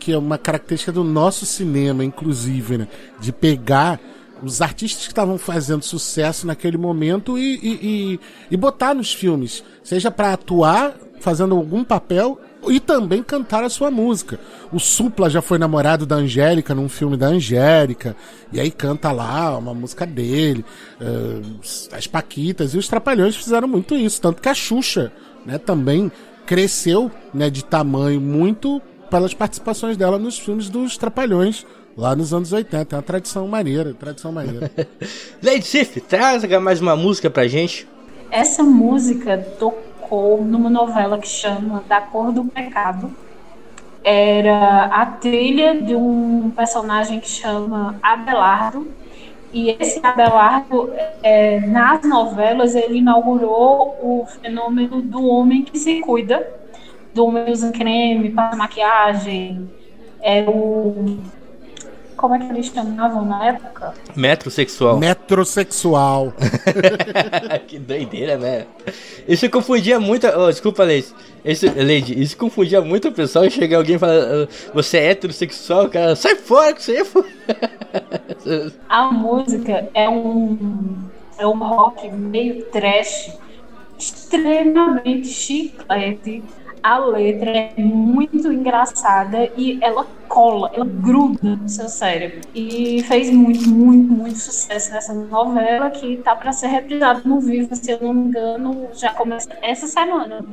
que é uma característica do nosso cinema, inclusive, né? De pegar os artistas que estavam fazendo sucesso naquele momento e, e, e, e botar nos filmes. Seja para atuar, fazendo algum papel, e também cantar a sua música. O Supla já foi namorado da Angélica num filme da Angélica, e aí canta lá uma música dele, eh, as Paquitas, e os Trapalhões fizeram muito isso, tanto que a Xuxa né, também cresceu né, de tamanho muito pelas participações dela nos filmes dos Trapalhões, lá nos anos 80. É uma tradição maneira, tradição maneira. Lady Sif, traz mais uma música pra gente. Essa música tocou numa novela que chama Da Cor do Pecado. Era a trilha de um personagem que chama Abelardo. E esse Abelardo, é, nas novelas, ele inaugurou o fenômeno do homem que se cuida, do homem usa creme, passa maquiagem, é o como é que eles chamavam na época? Metrosexual. Metrosexual. que doideira, né? Isso confundia muito. Oh, desculpa, Leide. Isso, Leide, isso confundia muito o pessoal e chega alguém e fala: "Ah, Você é heterossexual, cara, sai fora que você é. A música é um, é um rock meio trash, extremamente chiclete. A letra é muito engraçada e ela cola, ela gruda no seu cérebro. E fez muito, muito, muito sucesso nessa novela que tá para ser reprisada no vivo, se eu não me engano, já começa essa semana.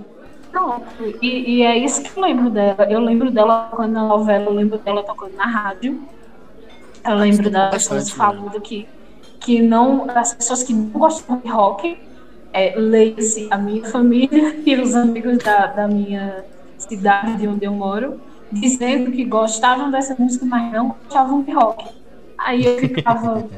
Pronto. E, e é isso que eu lembro dela. Eu lembro dela tocando na novela, eu lembro dela tocando na rádio. Eu lembro das pessoas bastante, falando que, que não. As pessoas que não gostam de rock, é, leia-se a minha família e os amigos da, da minha cidade de onde eu moro, dizendo que gostavam dessa música, mas não gostavam de rock. Aí eu ficava.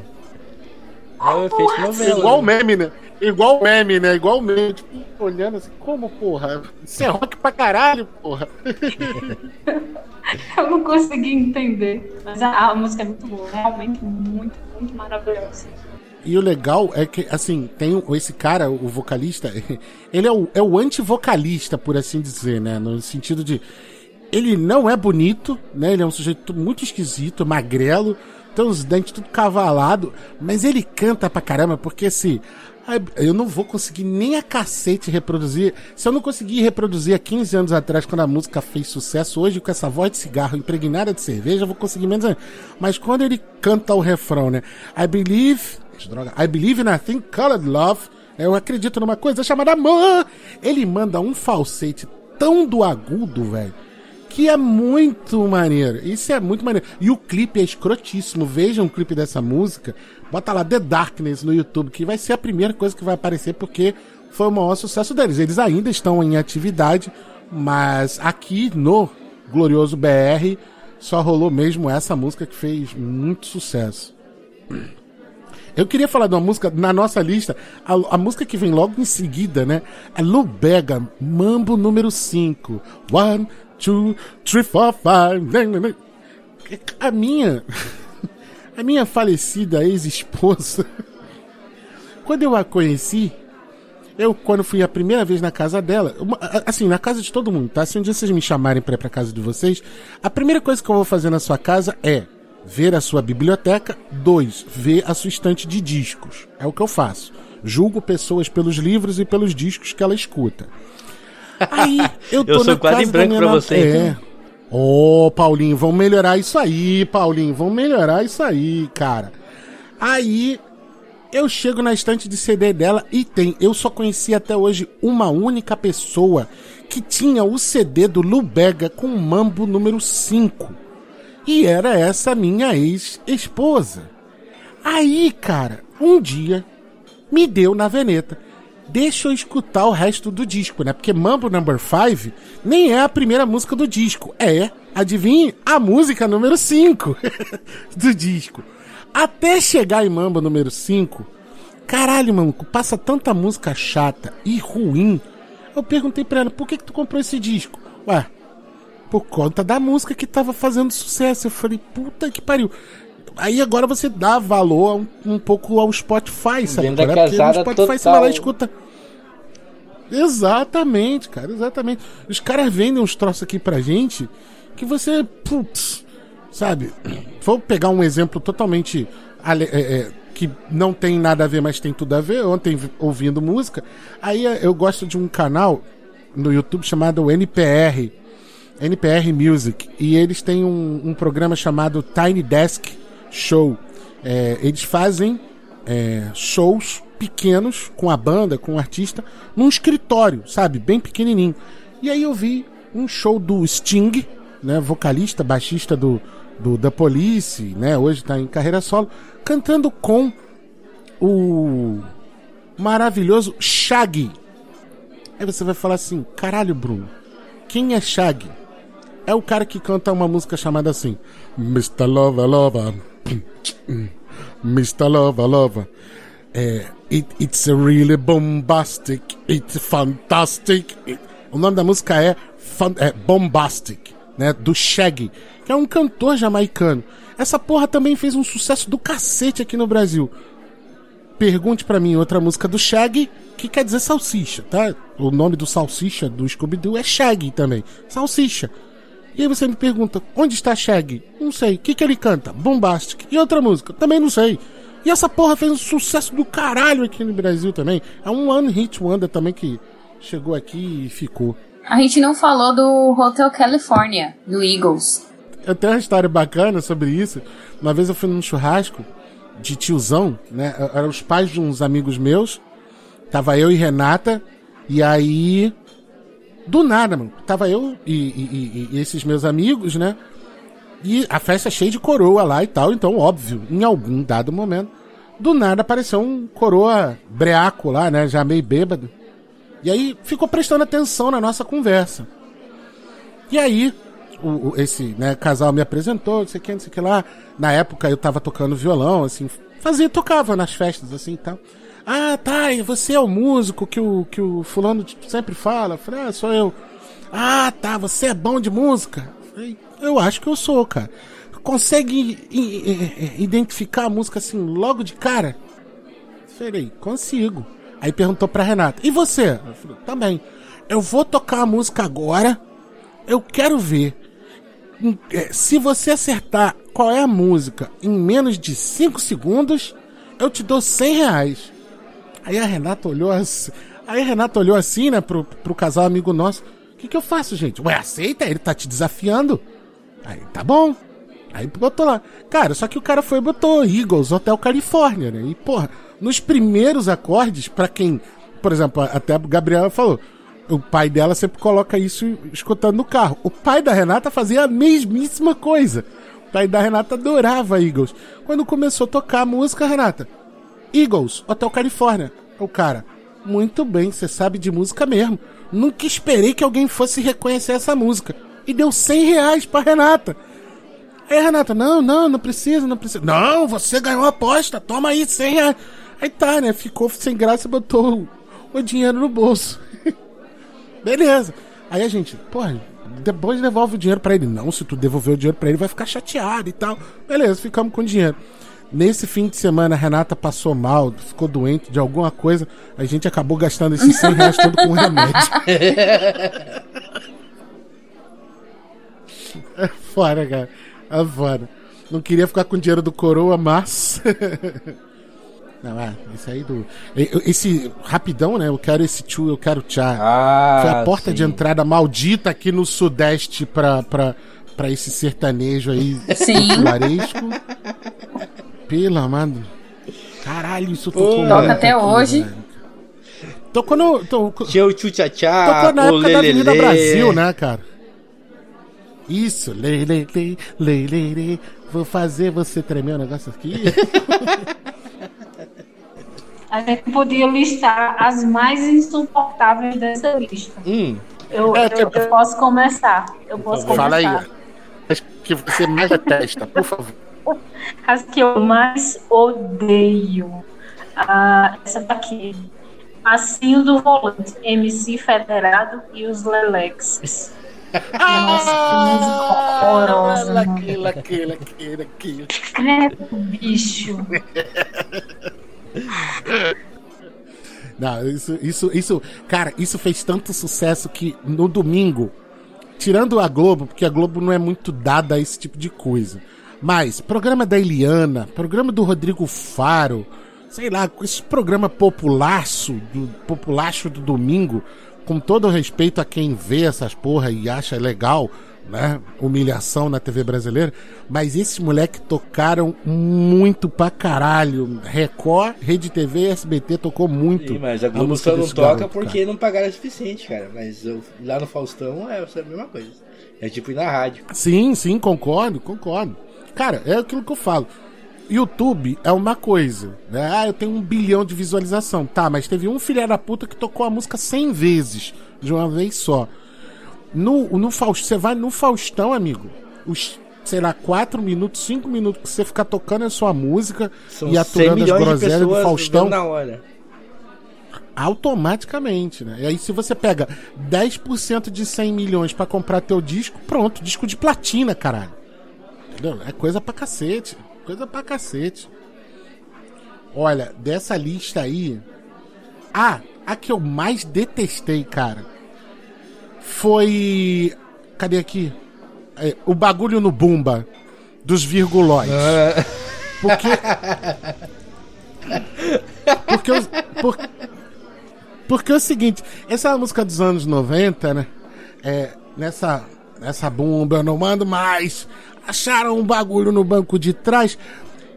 É novela. Igual o né? meme, né? Igual o meme, né? Igual o meme. Tipo, olhando assim, como, porra? Isso é rock pra caralho, porra. Eu não consegui entender. Mas a, a música é muito boa, realmente muito, muito maravilhosa. E o legal é que, assim, tem esse cara, o vocalista, ele é o, é o anti-vocalista, por assim dizer, né? No sentido de. Ele não é bonito, né? Ele é um sujeito muito esquisito, magrelo, tem os dentes tudo cavalado, mas ele canta pra caramba, porque assim. Eu não vou conseguir nem a cacete reproduzir. Se eu não conseguir reproduzir há 15 anos atrás, quando a música fez sucesso, hoje com essa voz de cigarro impregnada de cerveja, eu vou conseguir menos. Mas quando ele canta o refrão, né? I believe. Droga. I believe in a thing called love. Eu acredito numa coisa chamada amor. Ele manda um falsete tão do agudo, velho. Que é muito maneiro. Isso é muito maneiro. E o clipe é escrotíssimo. Vejam o clipe dessa música. Bota lá The Darkness no YouTube, que vai ser a primeira coisa que vai aparecer, porque foi o maior sucesso deles. Eles ainda estão em atividade, mas aqui no Glorioso BR só rolou mesmo essa música que fez muito sucesso. Eu queria falar de uma música na nossa lista, a, a música que vem logo em seguida, né? É Lubega, Mambo número 5. One, two, three, four, five. A minha. A minha falecida ex-esposa. Quando eu a conheci, eu, quando fui a primeira vez na casa dela, uma- assim, na casa de todo mundo, tá? Se um dia vocês me chamarem pra ir pra casa de vocês, a primeira coisa que eu vou fazer na sua casa é ver a sua biblioteca, dois, ver a sua estante de discos. É o que eu faço. Julgo pessoas pelos livros e pelos discos que ela escuta. Aí, eu tô Eu sou na quase casa branco da minha pra você, É. então. Ô, Paulinho, vamos melhorar isso aí, Paulinho. Vamos melhorar isso aí, cara. Aí eu chego na estante de CD dela e tem. Eu só conheci até hoje uma única pessoa que tinha o CD do Lubega com o Mambo número 5. E era essa minha ex-esposa. Aí, cara, um dia me deu na veneta. Deixa eu escutar o resto do disco, né? Porque Mambo Number 5 nem é a primeira música do disco. É, adivinhe, a música número 5 do disco. Até chegar em Mambo número 5, caralho, maluco, passa tanta música chata e ruim. Eu perguntei pra ela, por que, que tu comprou esse disco? Ué, por conta da música que tava fazendo sucesso. Eu falei, puta que pariu. Aí agora você dá valor um, um pouco ao Spotify, sabe? Qual é? Porque no Spotify você vai lá total. e escuta. Exatamente, cara, exatamente. Os caras vendem uns troços aqui pra gente que você, putz, sabe? Vou pegar um exemplo totalmente ale- é, é, que não tem nada a ver, mas tem tudo a ver. Ontem vi- ouvindo música, aí é, eu gosto de um canal no YouTube chamado NPR, NPR Music, e eles têm um, um programa chamado Tiny Desk Show. É, eles fazem é, shows pequenos com a banda, com o artista, num escritório, sabe? Bem pequenininho. E aí eu vi um show do Sting, né? Vocalista, baixista do, do The Police, né? Hoje tá em carreira solo, cantando com o maravilhoso Shaggy. Aí você vai falar assim, caralho, Bruno, quem é Shaggy? É o cara que canta uma música chamada assim, Mr. Lover Lover, Mr. Lover Lover. É, it, it's really bombastic, it's fantastic. O nome da música é, é Bombastic, né? Do Shaggy, que é um cantor jamaicano. Essa porra também fez um sucesso do cacete aqui no Brasil. Pergunte pra mim outra música do Shaggy, que quer dizer salsicha, tá? O nome do salsicha do Scooby-Doo é Shaggy também. Salsicha. E aí você me pergunta, onde está Shaggy? Não sei. O que, que ele canta? Bombastic. E outra música? Também não sei. E essa porra fez um sucesso do caralho aqui no Brasil também. É um One Hit Wonder também que chegou aqui e ficou. A gente não falou do Hotel California, do Eagles. Eu tenho uma história bacana sobre isso. Uma vez eu fui num churrasco de tiozão, né? Eram os pais de uns amigos meus. Tava eu e Renata. E aí. Do nada, mano. Tava eu e, e- e- esses meus amigos, né? E a festa cheia de coroa lá e tal. Então, óbvio, em algum dado momento, do nada apareceu um coroa breaco lá, né? Já meio bêbado. E aí ficou prestando atenção na nossa conversa. E aí, o, o- esse né, casal me apresentou, não sei o que, não sei o que lá. Na época eu tava tocando violão, assim, fazia, tocava nas festas, assim e tal. Ah, tá, e você é o músico que o, que o fulano sempre fala? Eu falei, ah, sou eu. Ah, tá, você é bom de música? Eu eu acho que eu sou, cara. Consegue identificar a música assim logo de cara? Falei, consigo. Aí perguntou pra Renata, e você? Também. Eu vou tocar a música agora. Eu quero ver. Hum, é, Se você acertar qual é a música em menos de 5 segundos, eu te dou 100 reais. Aí a Renata olhou assim, aí a Renata olhou assim, né, pro, pro casal amigo nosso. O que, que eu faço, gente? Ué, aceita, ele tá te desafiando. Aí, tá bom. Aí botou lá. Cara, só que o cara foi e botou Eagles, Hotel Califórnia, né? E, porra, nos primeiros acordes, pra quem, por exemplo, até a Gabriela falou, o pai dela sempre coloca isso escutando no carro. O pai da Renata fazia a mesmíssima coisa. O pai da Renata adorava Eagles. Quando começou a tocar a música, Renata, Eagles, Hotel Califórnia. O cara, muito bem, você sabe de música mesmo. Nunca esperei que alguém fosse reconhecer essa música. E deu 100 reais pra Renata. Aí Renata, não, não, não precisa, não precisa. Não, você ganhou a aposta, toma aí 100 reais. Aí tá, né, ficou sem graça e botou o, o dinheiro no bolso. Beleza. Aí a gente, porra, depois devolve o dinheiro pra ele. Não, se tu devolver o dinheiro pra ele, vai ficar chateado e tal. Beleza, ficamos com o dinheiro. Nesse fim de semana, a Renata passou mal, ficou doente de alguma coisa. A gente acabou gastando esses 100 reais todo com remédio. É fora, cara. É fora. Não queria ficar com o dinheiro do coroa, mas. Não, é, esse aí do. Esse rapidão, né? Eu quero esse tchu, eu quero tchá. Ah, Foi a porta sim. de entrada maldita aqui no Sudeste pra, pra, pra esse sertanejo aí Sim. Pelo amado. Caralho, isso tocou Toca muito até aqui, hoje. velho. Tocou no. to- Tinha o tchutchá, Tocou na o época da lelelê. Avenida Brasil, né, cara? Isso, lei, lei, lei, lei, lei, lei. Vou fazer você tremer o negócio aqui. A gente podia listar as mais insuportáveis dessa lista. Hum, Eu, É, eu, tipo- eu posso começar. Eu posso começar. Fala aí. As que você mais detesta, por favor. As que eu mais odeio. Ah, essa daqui. Passinho do volante, MC Federado e os Lelex. Nossa, que música horrorosa. mano. Aquilo, aquilo, aquilo, aquilo. Credo, bicho. Não, isso, isso, isso, cara, isso fez tanto sucesso que no domingo, tirando a Globo, porque a Globo não é muito dada a esse tipo de coisa, mas programa da Eliana, programa do Rodrigo Faro, sei lá, esse programa populaço, do populacho do domingo, com todo o respeito a quem vê essas porra e acha legal, né? Humilhação na TV brasileira. Mas esses moleques tocaram muito pra caralho. Record, Rede TV e SBT tocou muito. sim, mas a Globo só não toca garoto, porque não pagaram o suficiente, cara. Mas eu- lá no Faustão é a mesma coisa. É tipo ir na rádio. Sim, sim, concordo, concordo. Cara, é aquilo que eu falo. YouTube é uma coisa, né? Ah, eu tenho um bilhão de visualização. Tá, mas teve um filho da puta que tocou a música 100 vezes, de uma vez só. No, no Faustão, você vai no Faustão, amigo, os, sei lá, 4 minutos, 5 minutos que você ficar tocando a sua música São e 100 aturando as groselhas do Faustão na hora. automaticamente, né? E aí se você pega 10% de 100 milhões pra comprar teu disco, pronto, disco de platina, caralho. Entendeu? É coisa pra cacete. Coisa pra cacete. Olha, dessa lista aí. Ah, a que eu mais detestei, cara. Foi. Cadê aqui? É, o bagulho no Bumba. Dos virgulóides. Porque. Porque, os- por- porque é o seguinte, essa é uma música dos anos 90, né? É, nessa, nessa bomba eu não mando mais. Acharam um bagulho no banco de trás.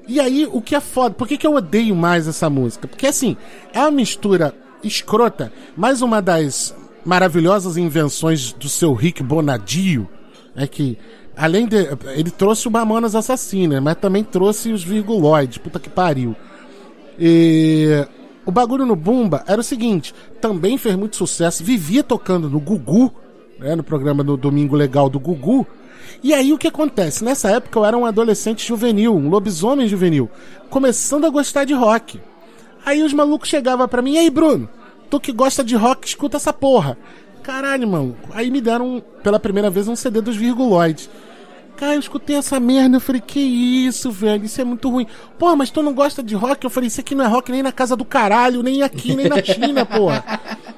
E aí, o que é foda? Por que, que eu odeio mais essa música? Porque assim, é uma mistura escrota, mais uma das maravilhosas invenções do seu Rick Bonadio, é que além de ele trouxe o Mamonas Assassina, mas também trouxe os virguloides, puta que pariu. E o bagulho no Bumba era o seguinte, também fez muito sucesso, vivia tocando no Gugu, né, no programa do Domingo Legal do Gugu. E aí o que acontece? Nessa época eu era um adolescente juvenil, um lobisomem juvenil, começando a gostar de rock. Aí os malucos chegavam pra mim, e aí Bruno, tu que gosta de rock, escuta essa porra. Caralho, mano. Aí me deram pela primeira vez um CD dos Virguloides. Cara, eu escutei essa merda, eu falei, que isso, velho, isso é muito ruim. Pô, mas tu não gosta de rock? Eu falei, isso aqui não é rock nem na casa do caralho, nem aqui, nem na China, porra.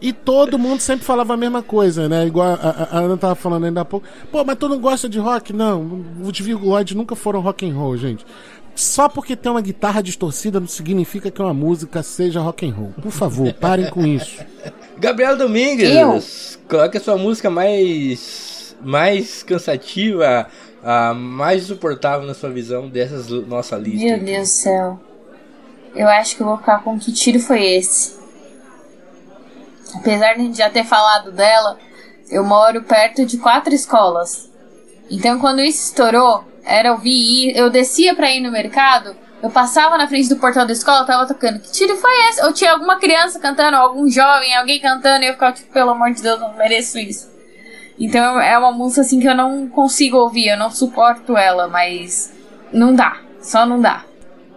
E todo mundo sempre falava a mesma coisa, né? Igual a, Ana tava falando ainda há pouco. Pô, mas tu não gosta de rock? Não, os virguloides nunca foram rock and roll, gente. Só porque tem uma guitarra distorcida não significa que uma música seja rock and roll. Por favor, parem com isso. Gabriel Domingues, coloque a sua música mais mais cansativa, a mais insuportável na sua visão dessas nossa lista. Meu Deus do céu. Eu acho que eu vou ficar com que tiro foi esse. Apesar de a gente já ter falado dela, eu moro perto de quatro escolas. Então quando isso estourou, era ouvir ir, eu descia pra ir no mercado, eu passava na frente do portão da escola, tava tocando. Que tiro foi esse? Ou tinha alguma criança cantando, algum jovem, alguém cantando, e eu ficava tipo, pelo amor de Deus, eu não mereço isso. Então é uma música assim que eu não consigo ouvir, eu não suporto ela, mas não dá, só não dá.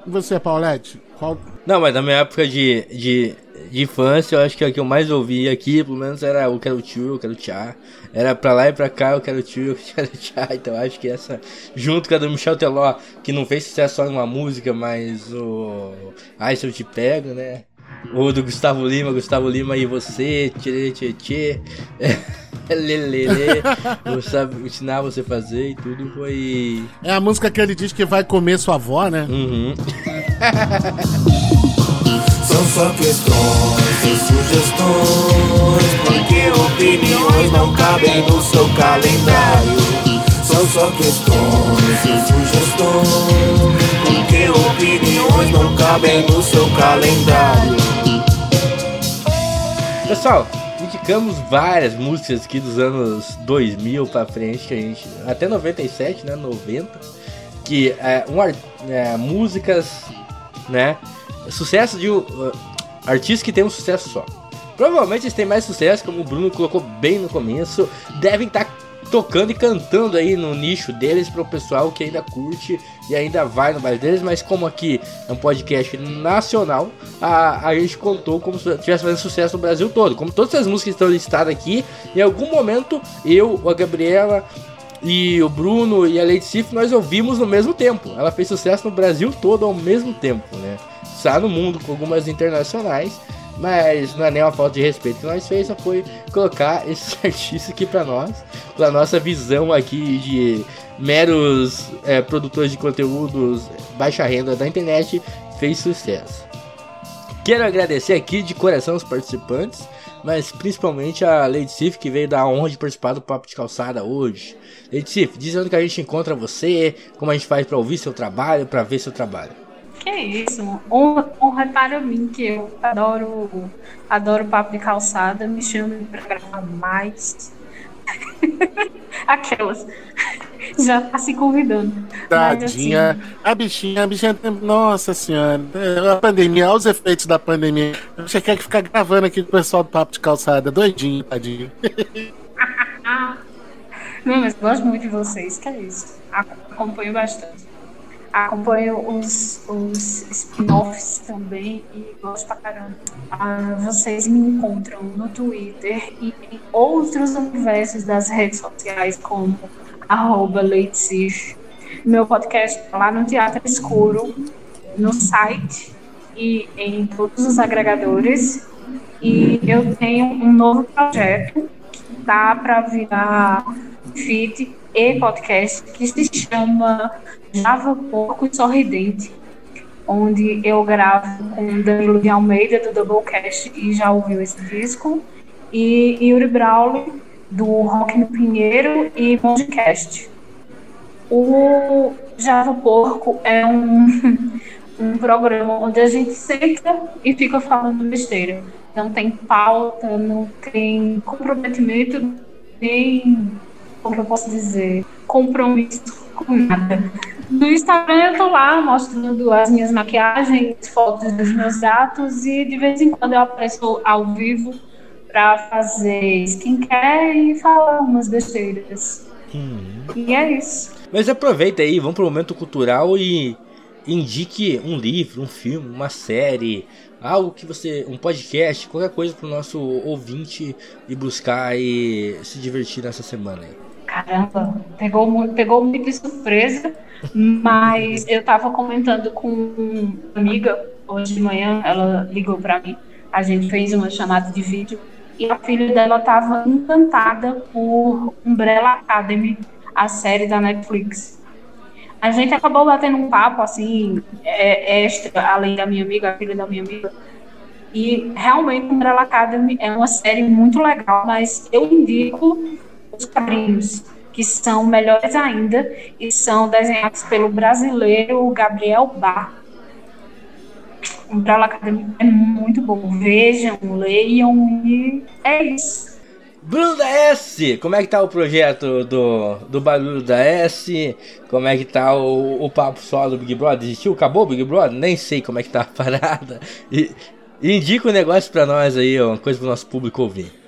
E você, Paulette? Qual... Não, mas na minha época de, de, de infância, eu acho que a que eu mais ouvia aqui, pelo menos era o Quero Tio, eu Quero Tchá. Era pra lá e pra cá, eu Quero Tio, eu Quero Tchá. Então eu acho que essa, junto com a do Michel Teló, que não fez sucesso só em uma música, mas o Ai Se Eu Te Pego, né? O do Gustavo Lima, Gustavo Lima e você, tchê, tchê, tchê. Lelele, vou saber ensinar você a fazer e tudo foi. É a música que ele diz que vai comer sua avó, né? Uhum. São só questões e sugestões, porque opiniões não cabem no seu calendário. São só questões e sugestões, porque opiniões não cabem no seu calendário. Pessoal, indicamos várias músicas aqui dos anos 2000 pra frente, que a gente. Até 97, né? 90. Que é, um, é, músicas, né? Sucesso de uh, artistas que tem um sucesso só. Provavelmente eles têm mais sucesso, como o Bruno colocou bem no começo. Devem estar tocando e cantando aí no nicho deles para o pessoal que ainda curte e ainda vai no baile deles, mas como aqui é um podcast nacional, a, a gente contou como se estivesse fazendo sucesso no Brasil todo. Como todas as músicas estão listadas aqui, em algum momento eu, a Gabriela e o Bruno e a Lady Sif nós ouvimos no mesmo tempo. Ela fez sucesso no Brasil todo ao mesmo tempo, né? Está no mundo com algumas internacionais, mas não é nem uma falta de respeito que nós fez, só foi colocar esses artistas aqui pra nós, pela nossa visão aqui de meros é, produtores de conteúdos baixa renda da internet, fez sucesso. Quero agradecer aqui de coração os participantes, mas principalmente a Lady Sif que veio dar a honra de participar do Papo de Calçada hoje. Lady Sif, diz onde que a gente encontra você, como a gente faz pra ouvir seu trabalho, pra ver seu trabalho. Que isso, honra, honra para mim, que eu adoro, adoro papo de calçada, me chame para gravar mais. Aquelas. Já tá se convidando. Mas, assim, Tadinha. A bichinha, a bichinha. Nossa senhora. É, A pandemia, olha os efeitos da pandemia. Você quer ficar gravando aqui com o pessoal do Papo de Calçada. Doidinho, tadinho. Não, mas gosto muito de vocês, que é isso. Acompanho bastante. Acompanho os, os spin-offs também e gosto pra caramba. Ah, vocês me encontram no Twitter e em outros universos das redes sociais, como arroba Meu podcast tá lá no Teatro Escuro, no site e em todos os agregadores. E eu tenho um novo projeto que tá para virar feed e podcast que se chama Java Porco e Sorridente, onde eu gravo com Danilo de Almeida do Doublecast e já ouviu esse disco, e Yuri Brawley do Rock no Pinheiro e Mondcast. O Java Porco é um, um programa onde a gente senta e fica falando besteira. Não tem pauta, não tem comprometimento, nem, como eu posso dizer, compromisso com nada. No Instagram eu tô lá mostrando as minhas maquiagens, fotos dos meus gatos e de vez em quando eu apareço ao vivo para fazer skincare e falar umas besteiras. Hum. E é isso. Mas aproveita aí, vamos pro momento cultural e indique um livro, um filme, uma série, algo que você. um podcast, qualquer coisa pro nosso ouvinte e buscar e se divertir nessa semana aí. Caramba, pegou pegou muito de surpresa, mas eu tava comentando com uma amiga hoje de manhã, ela ligou para mim, a gente fez uma chamada de vídeo e a filha dela estava encantada por Umbrella Academy, a série da Netflix. A gente acabou batendo um papo assim, é, extra, além da minha amiga, a filha da minha amiga. E realmente Umbrella Academy é uma série muito legal, mas eu indico os quadrinhos, que são melhores ainda, e são desenhados pelo brasileiro Gabriel Bar Umbrella Academy é muito bom. Vejam, leiam e é isso. Bruno da S, como é que tá o projeto do, do Barulho da S? Como é que tá o, o papo só do Big Brother? Existiu? Acabou o Big Brother? Nem sei como é que tá a parada. E, e indica um negócio pra nós aí, uma coisa pro nosso público ouvir.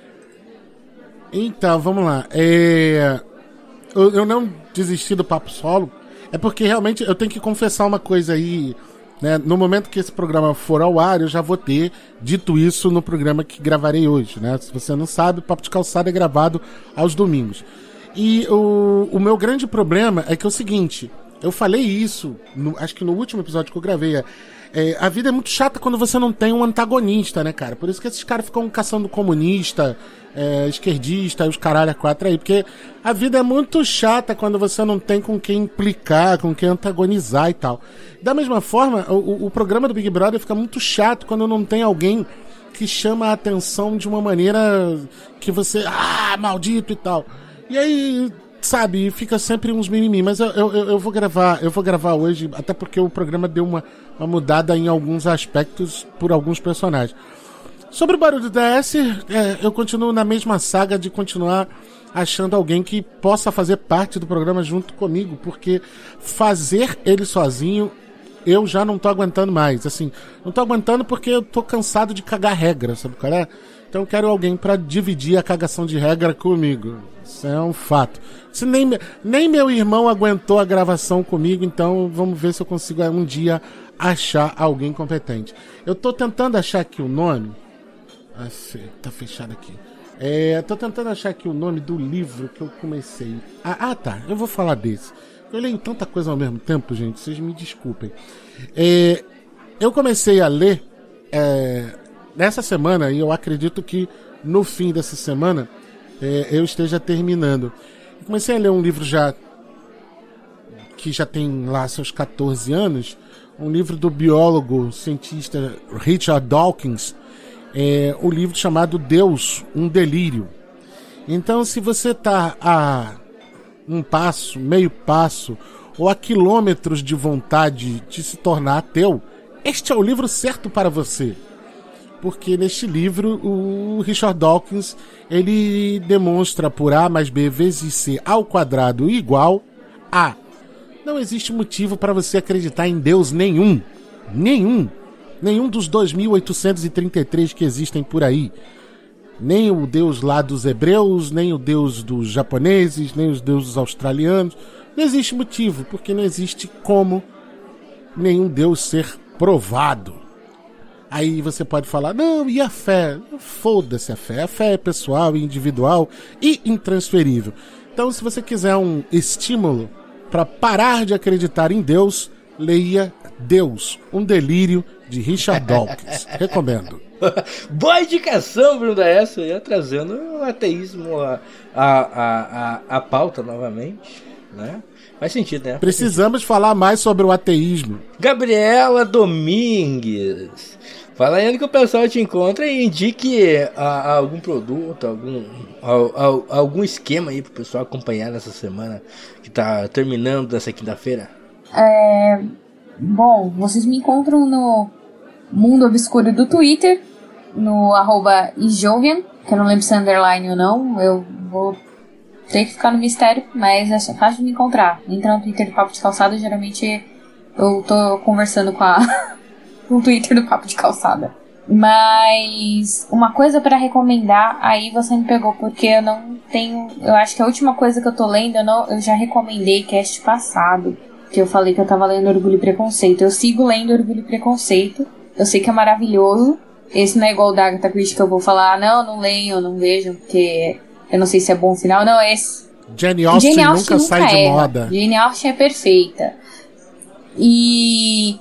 Então, vamos lá. É... Eu, eu não desisti do papo solo, é porque realmente eu tenho que confessar uma coisa aí né? No momento que esse programa for ao ar, eu já vou ter dito isso no programa que gravarei hoje. Né? Se você não sabe, o Papo de Calçada é gravado aos domingos. E o, o meu grande problema é que é o seguinte: eu falei isso, no, acho que no último episódio que eu gravei. É, é, a vida é muito chata quando você não tem um antagonista, né, cara? Por isso que esses caras ficam caçando comunista, é, esquerdista, os caralho a quatro aí. Porque a vida é muito chata quando você não tem com quem implicar, com quem antagonizar e tal. Da mesma forma, o, o programa do Big Brother fica muito chato quando não tem alguém que chama a atenção de uma maneira que você. Ah, maldito e tal. E aí sabe, fica sempre uns mimimi, mas eu, eu, eu, vou gravar, eu vou gravar hoje, até porque o programa deu uma, uma mudada em alguns aspectos por alguns personagens. Sobre o barulho da S, é, eu continuo na mesma saga de continuar achando alguém que possa fazer parte do programa junto comigo, porque fazer ele sozinho eu já não tô aguentando mais. Assim, não tô aguentando porque eu tô cansado de cagar regra, sabe é? Então quero alguém para dividir a cagação de regra comigo. Isso é um fato. Se nem, nem meu irmão aguentou a gravação comigo, então vamos ver se eu consigo é, um dia achar alguém competente. Eu tô tentando achar aqui o nome. Ah, tá fechado aqui. É, tô tentando achar aqui o nome do livro que eu comecei. Ah, ah tá. Eu vou falar desse. Eu leio tanta coisa ao mesmo tempo, gente. Vocês me desculpem. É, eu comecei a ler é, nessa semana e eu acredito que no fim dessa semana é, eu esteja terminando. comecei a ler um livro já que já tem lá seus 14 anos, um livro do biólogo cientista Richard Dawkins, é, o um livro chamado Deus, um delírio. Então, se você está a um passo, meio passo, ou a quilômetros de vontade de se tornar ateu, este é o livro certo para você porque neste livro o Richard Dawkins ele demonstra por A mais B vezes C ao quadrado igual a. Não existe motivo para você acreditar em Deus nenhum. Nenhum. Nenhum dos 2.833 que existem por aí. Nem o Deus lá dos hebreus, nem o Deus dos japoneses, nem os deuses australianos. Não existe motivo, porque não existe como nenhum Deus ser provado. Aí você pode falar, não, e a fé? Foda-se a fé. A fé é pessoal, individual e intransferível. Então, se você quiser um estímulo para parar de acreditar em Deus, leia Deus, um delírio de Richard Dawkins. Recomendo. Boa indicação, Bruno da essa, ia trazendo o ateísmo a, a pauta novamente, né? Faz sentido, né? Precisamos falar mais sobre o ateísmo. Gabriela Domingues. Fala aí onde que o pessoal te encontra e indique a, a algum produto, algum, a, algum esquema aí pro pessoal acompanhar nessa semana que tá terminando dessa quinta-feira. É, bom, vocês me encontram no Mundo Obscuro do Twitter, no arroba Ijovian, que eu não lembro se é underline ou não, eu vou ter que ficar no mistério, mas é fácil de me encontrar. Entra no Twitter do Papo de Calçada, geralmente eu tô conversando com a com o Twitter do Papo de Calçada. Mas uma coisa para recomendar, aí você me pegou porque eu não tenho, eu acho que a última coisa que eu tô lendo, eu, não, eu já recomendei cast passado, que eu falei que eu tava lendo Orgulho e Preconceito. Eu sigo lendo Orgulho e Preconceito. Eu sei que é maravilhoso. Esse não é igual o da Agatha Christie que eu vou falar, ah, não, não leio, não vejo, porque eu não sei se é bom final. Não, esse. Jane Austen, Jane Austen nunca, nunca sai de moda. Jane Austen é perfeita. E.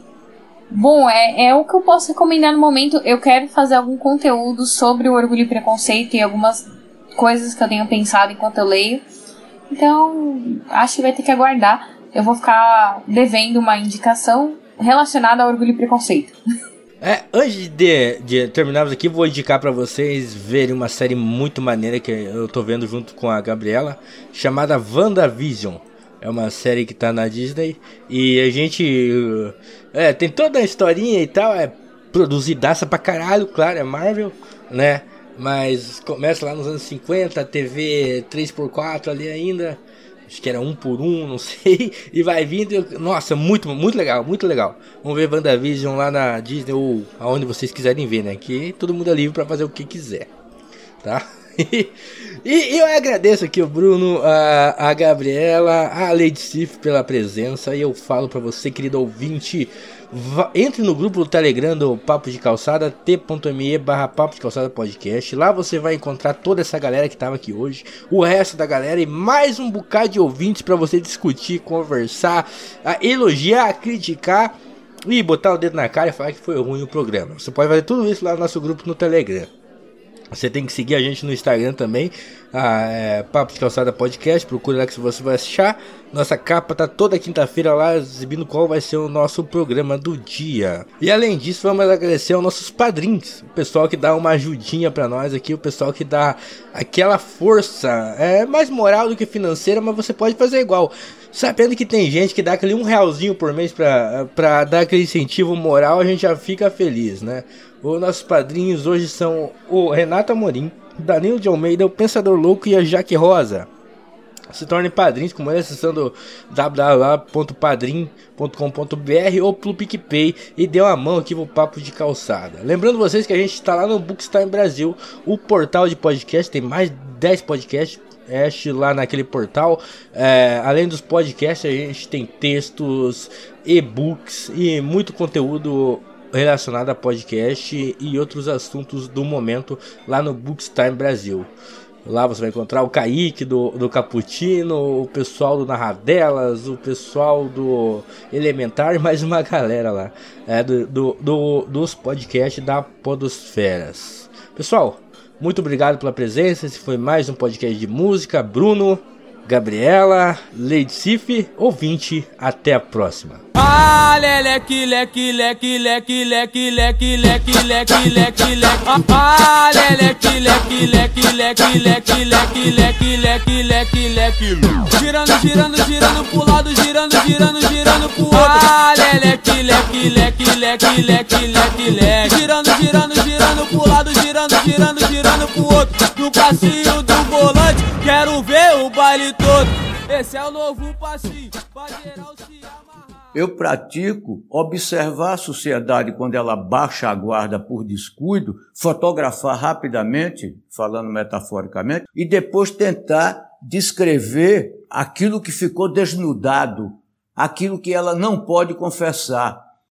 Bom, é, é o que eu posso recomendar no momento. Eu quero fazer algum conteúdo sobre o orgulho e preconceito e algumas coisas que eu tenho pensado enquanto eu leio. Então, acho que vai ter que aguardar. Eu vou ficar devendo uma indicação relacionada ao orgulho e preconceito. É, antes de, de terminarmos aqui, vou indicar para vocês verem uma série muito maneira que eu tô vendo junto com a Gabriela, chamada WandaVision. É uma série que tá na Disney e a gente é, tem toda a historinha e tal, é produzidaça pra caralho, claro, é Marvel, né? Mas começa lá nos anos 50, TV 3x4 ali ainda acho que era um por um, não sei, e vai vindo. Nossa, muito, muito legal, muito legal. Vamos ver WandaVision lá na Disney ou aonde vocês quiserem ver, né? Que todo mundo é livre para fazer o que quiser, tá? e, eu agradeço aqui o Bruno, a, a Gabriela, a Lady Sif pela presença. E eu falo para você, querido ouvinte, entre no grupo do Telegram do Papo de Calçada, t.me barra Papo de Calçada Podcast. Lá você vai encontrar toda essa galera que estava aqui hoje, o resto da galera e mais um bocado de ouvintes para você discutir, conversar, elogiar, criticar e botar o dedo na cara e falar que foi ruim o programa. Você pode fazer tudo isso lá no nosso grupo no Telegram. Você tem que seguir a gente no Instagram também, é, Papo de Calçada Podcast, procura lá que você vai achar. Nossa capa tá toda quinta-feira lá, exibindo qual vai ser o nosso programa do dia. E além disso, vamos agradecer aos nossos padrinhos, o pessoal que dá uma ajudinha para nós aqui, o pessoal que dá aquela força, é mais moral do que financeira, mas você pode fazer igual. Sabendo que tem gente que dá aquele um realzinho por mês pra, pra dar aquele incentivo moral, a gente já fica feliz, né? Os nossos padrinhos hoje são o Renato Amorim, Danilo de Almeida, o Pensador Louco e a Jaque Rosa. Se tornem padrinhos como ele acessando www.padrim.com.br ou pelo PicPay e dê uma mão aqui pro Papo de Calçada. Lembrando vocês que a gente está lá no Bookstime Brasil, o portal de podcast, tem mais de 10 podcasts lá naquele portal. É, além dos podcasts, a gente tem textos, e-books e muito conteúdo relacionado a podcast e outros assuntos do momento lá no Bookstime Brasil. Lá você vai encontrar o Kaique do, do Caputino, o pessoal do Narradelas, o pessoal do Elementar mais uma galera lá é, do, do, do, dos podcasts da Podosferas. Pessoal, muito obrigado pela presença. Esse foi mais um podcast de música. Bruno, Gabriela, Lady Sif, ouvinte, até a próxima. Ah. Ah. Girando, girando, girando pro lado, girando, girando, girando pro outro. Ah, leque, leque, leque, leque, leque, leque. Girando, girando, girando pro lado, girando, girando, girando pro outro. No passinho do volante, quero ver o baile todo. Esse é o novo passinho, pra geral se amarrar. Eu pratico observar a sociedade quando ela baixa a guarda por descuido, fotografar rapidamente, falando metaforicamente, e depois tentar descrever aquilo que ficou desnudado, aquilo que ela não pode confessar.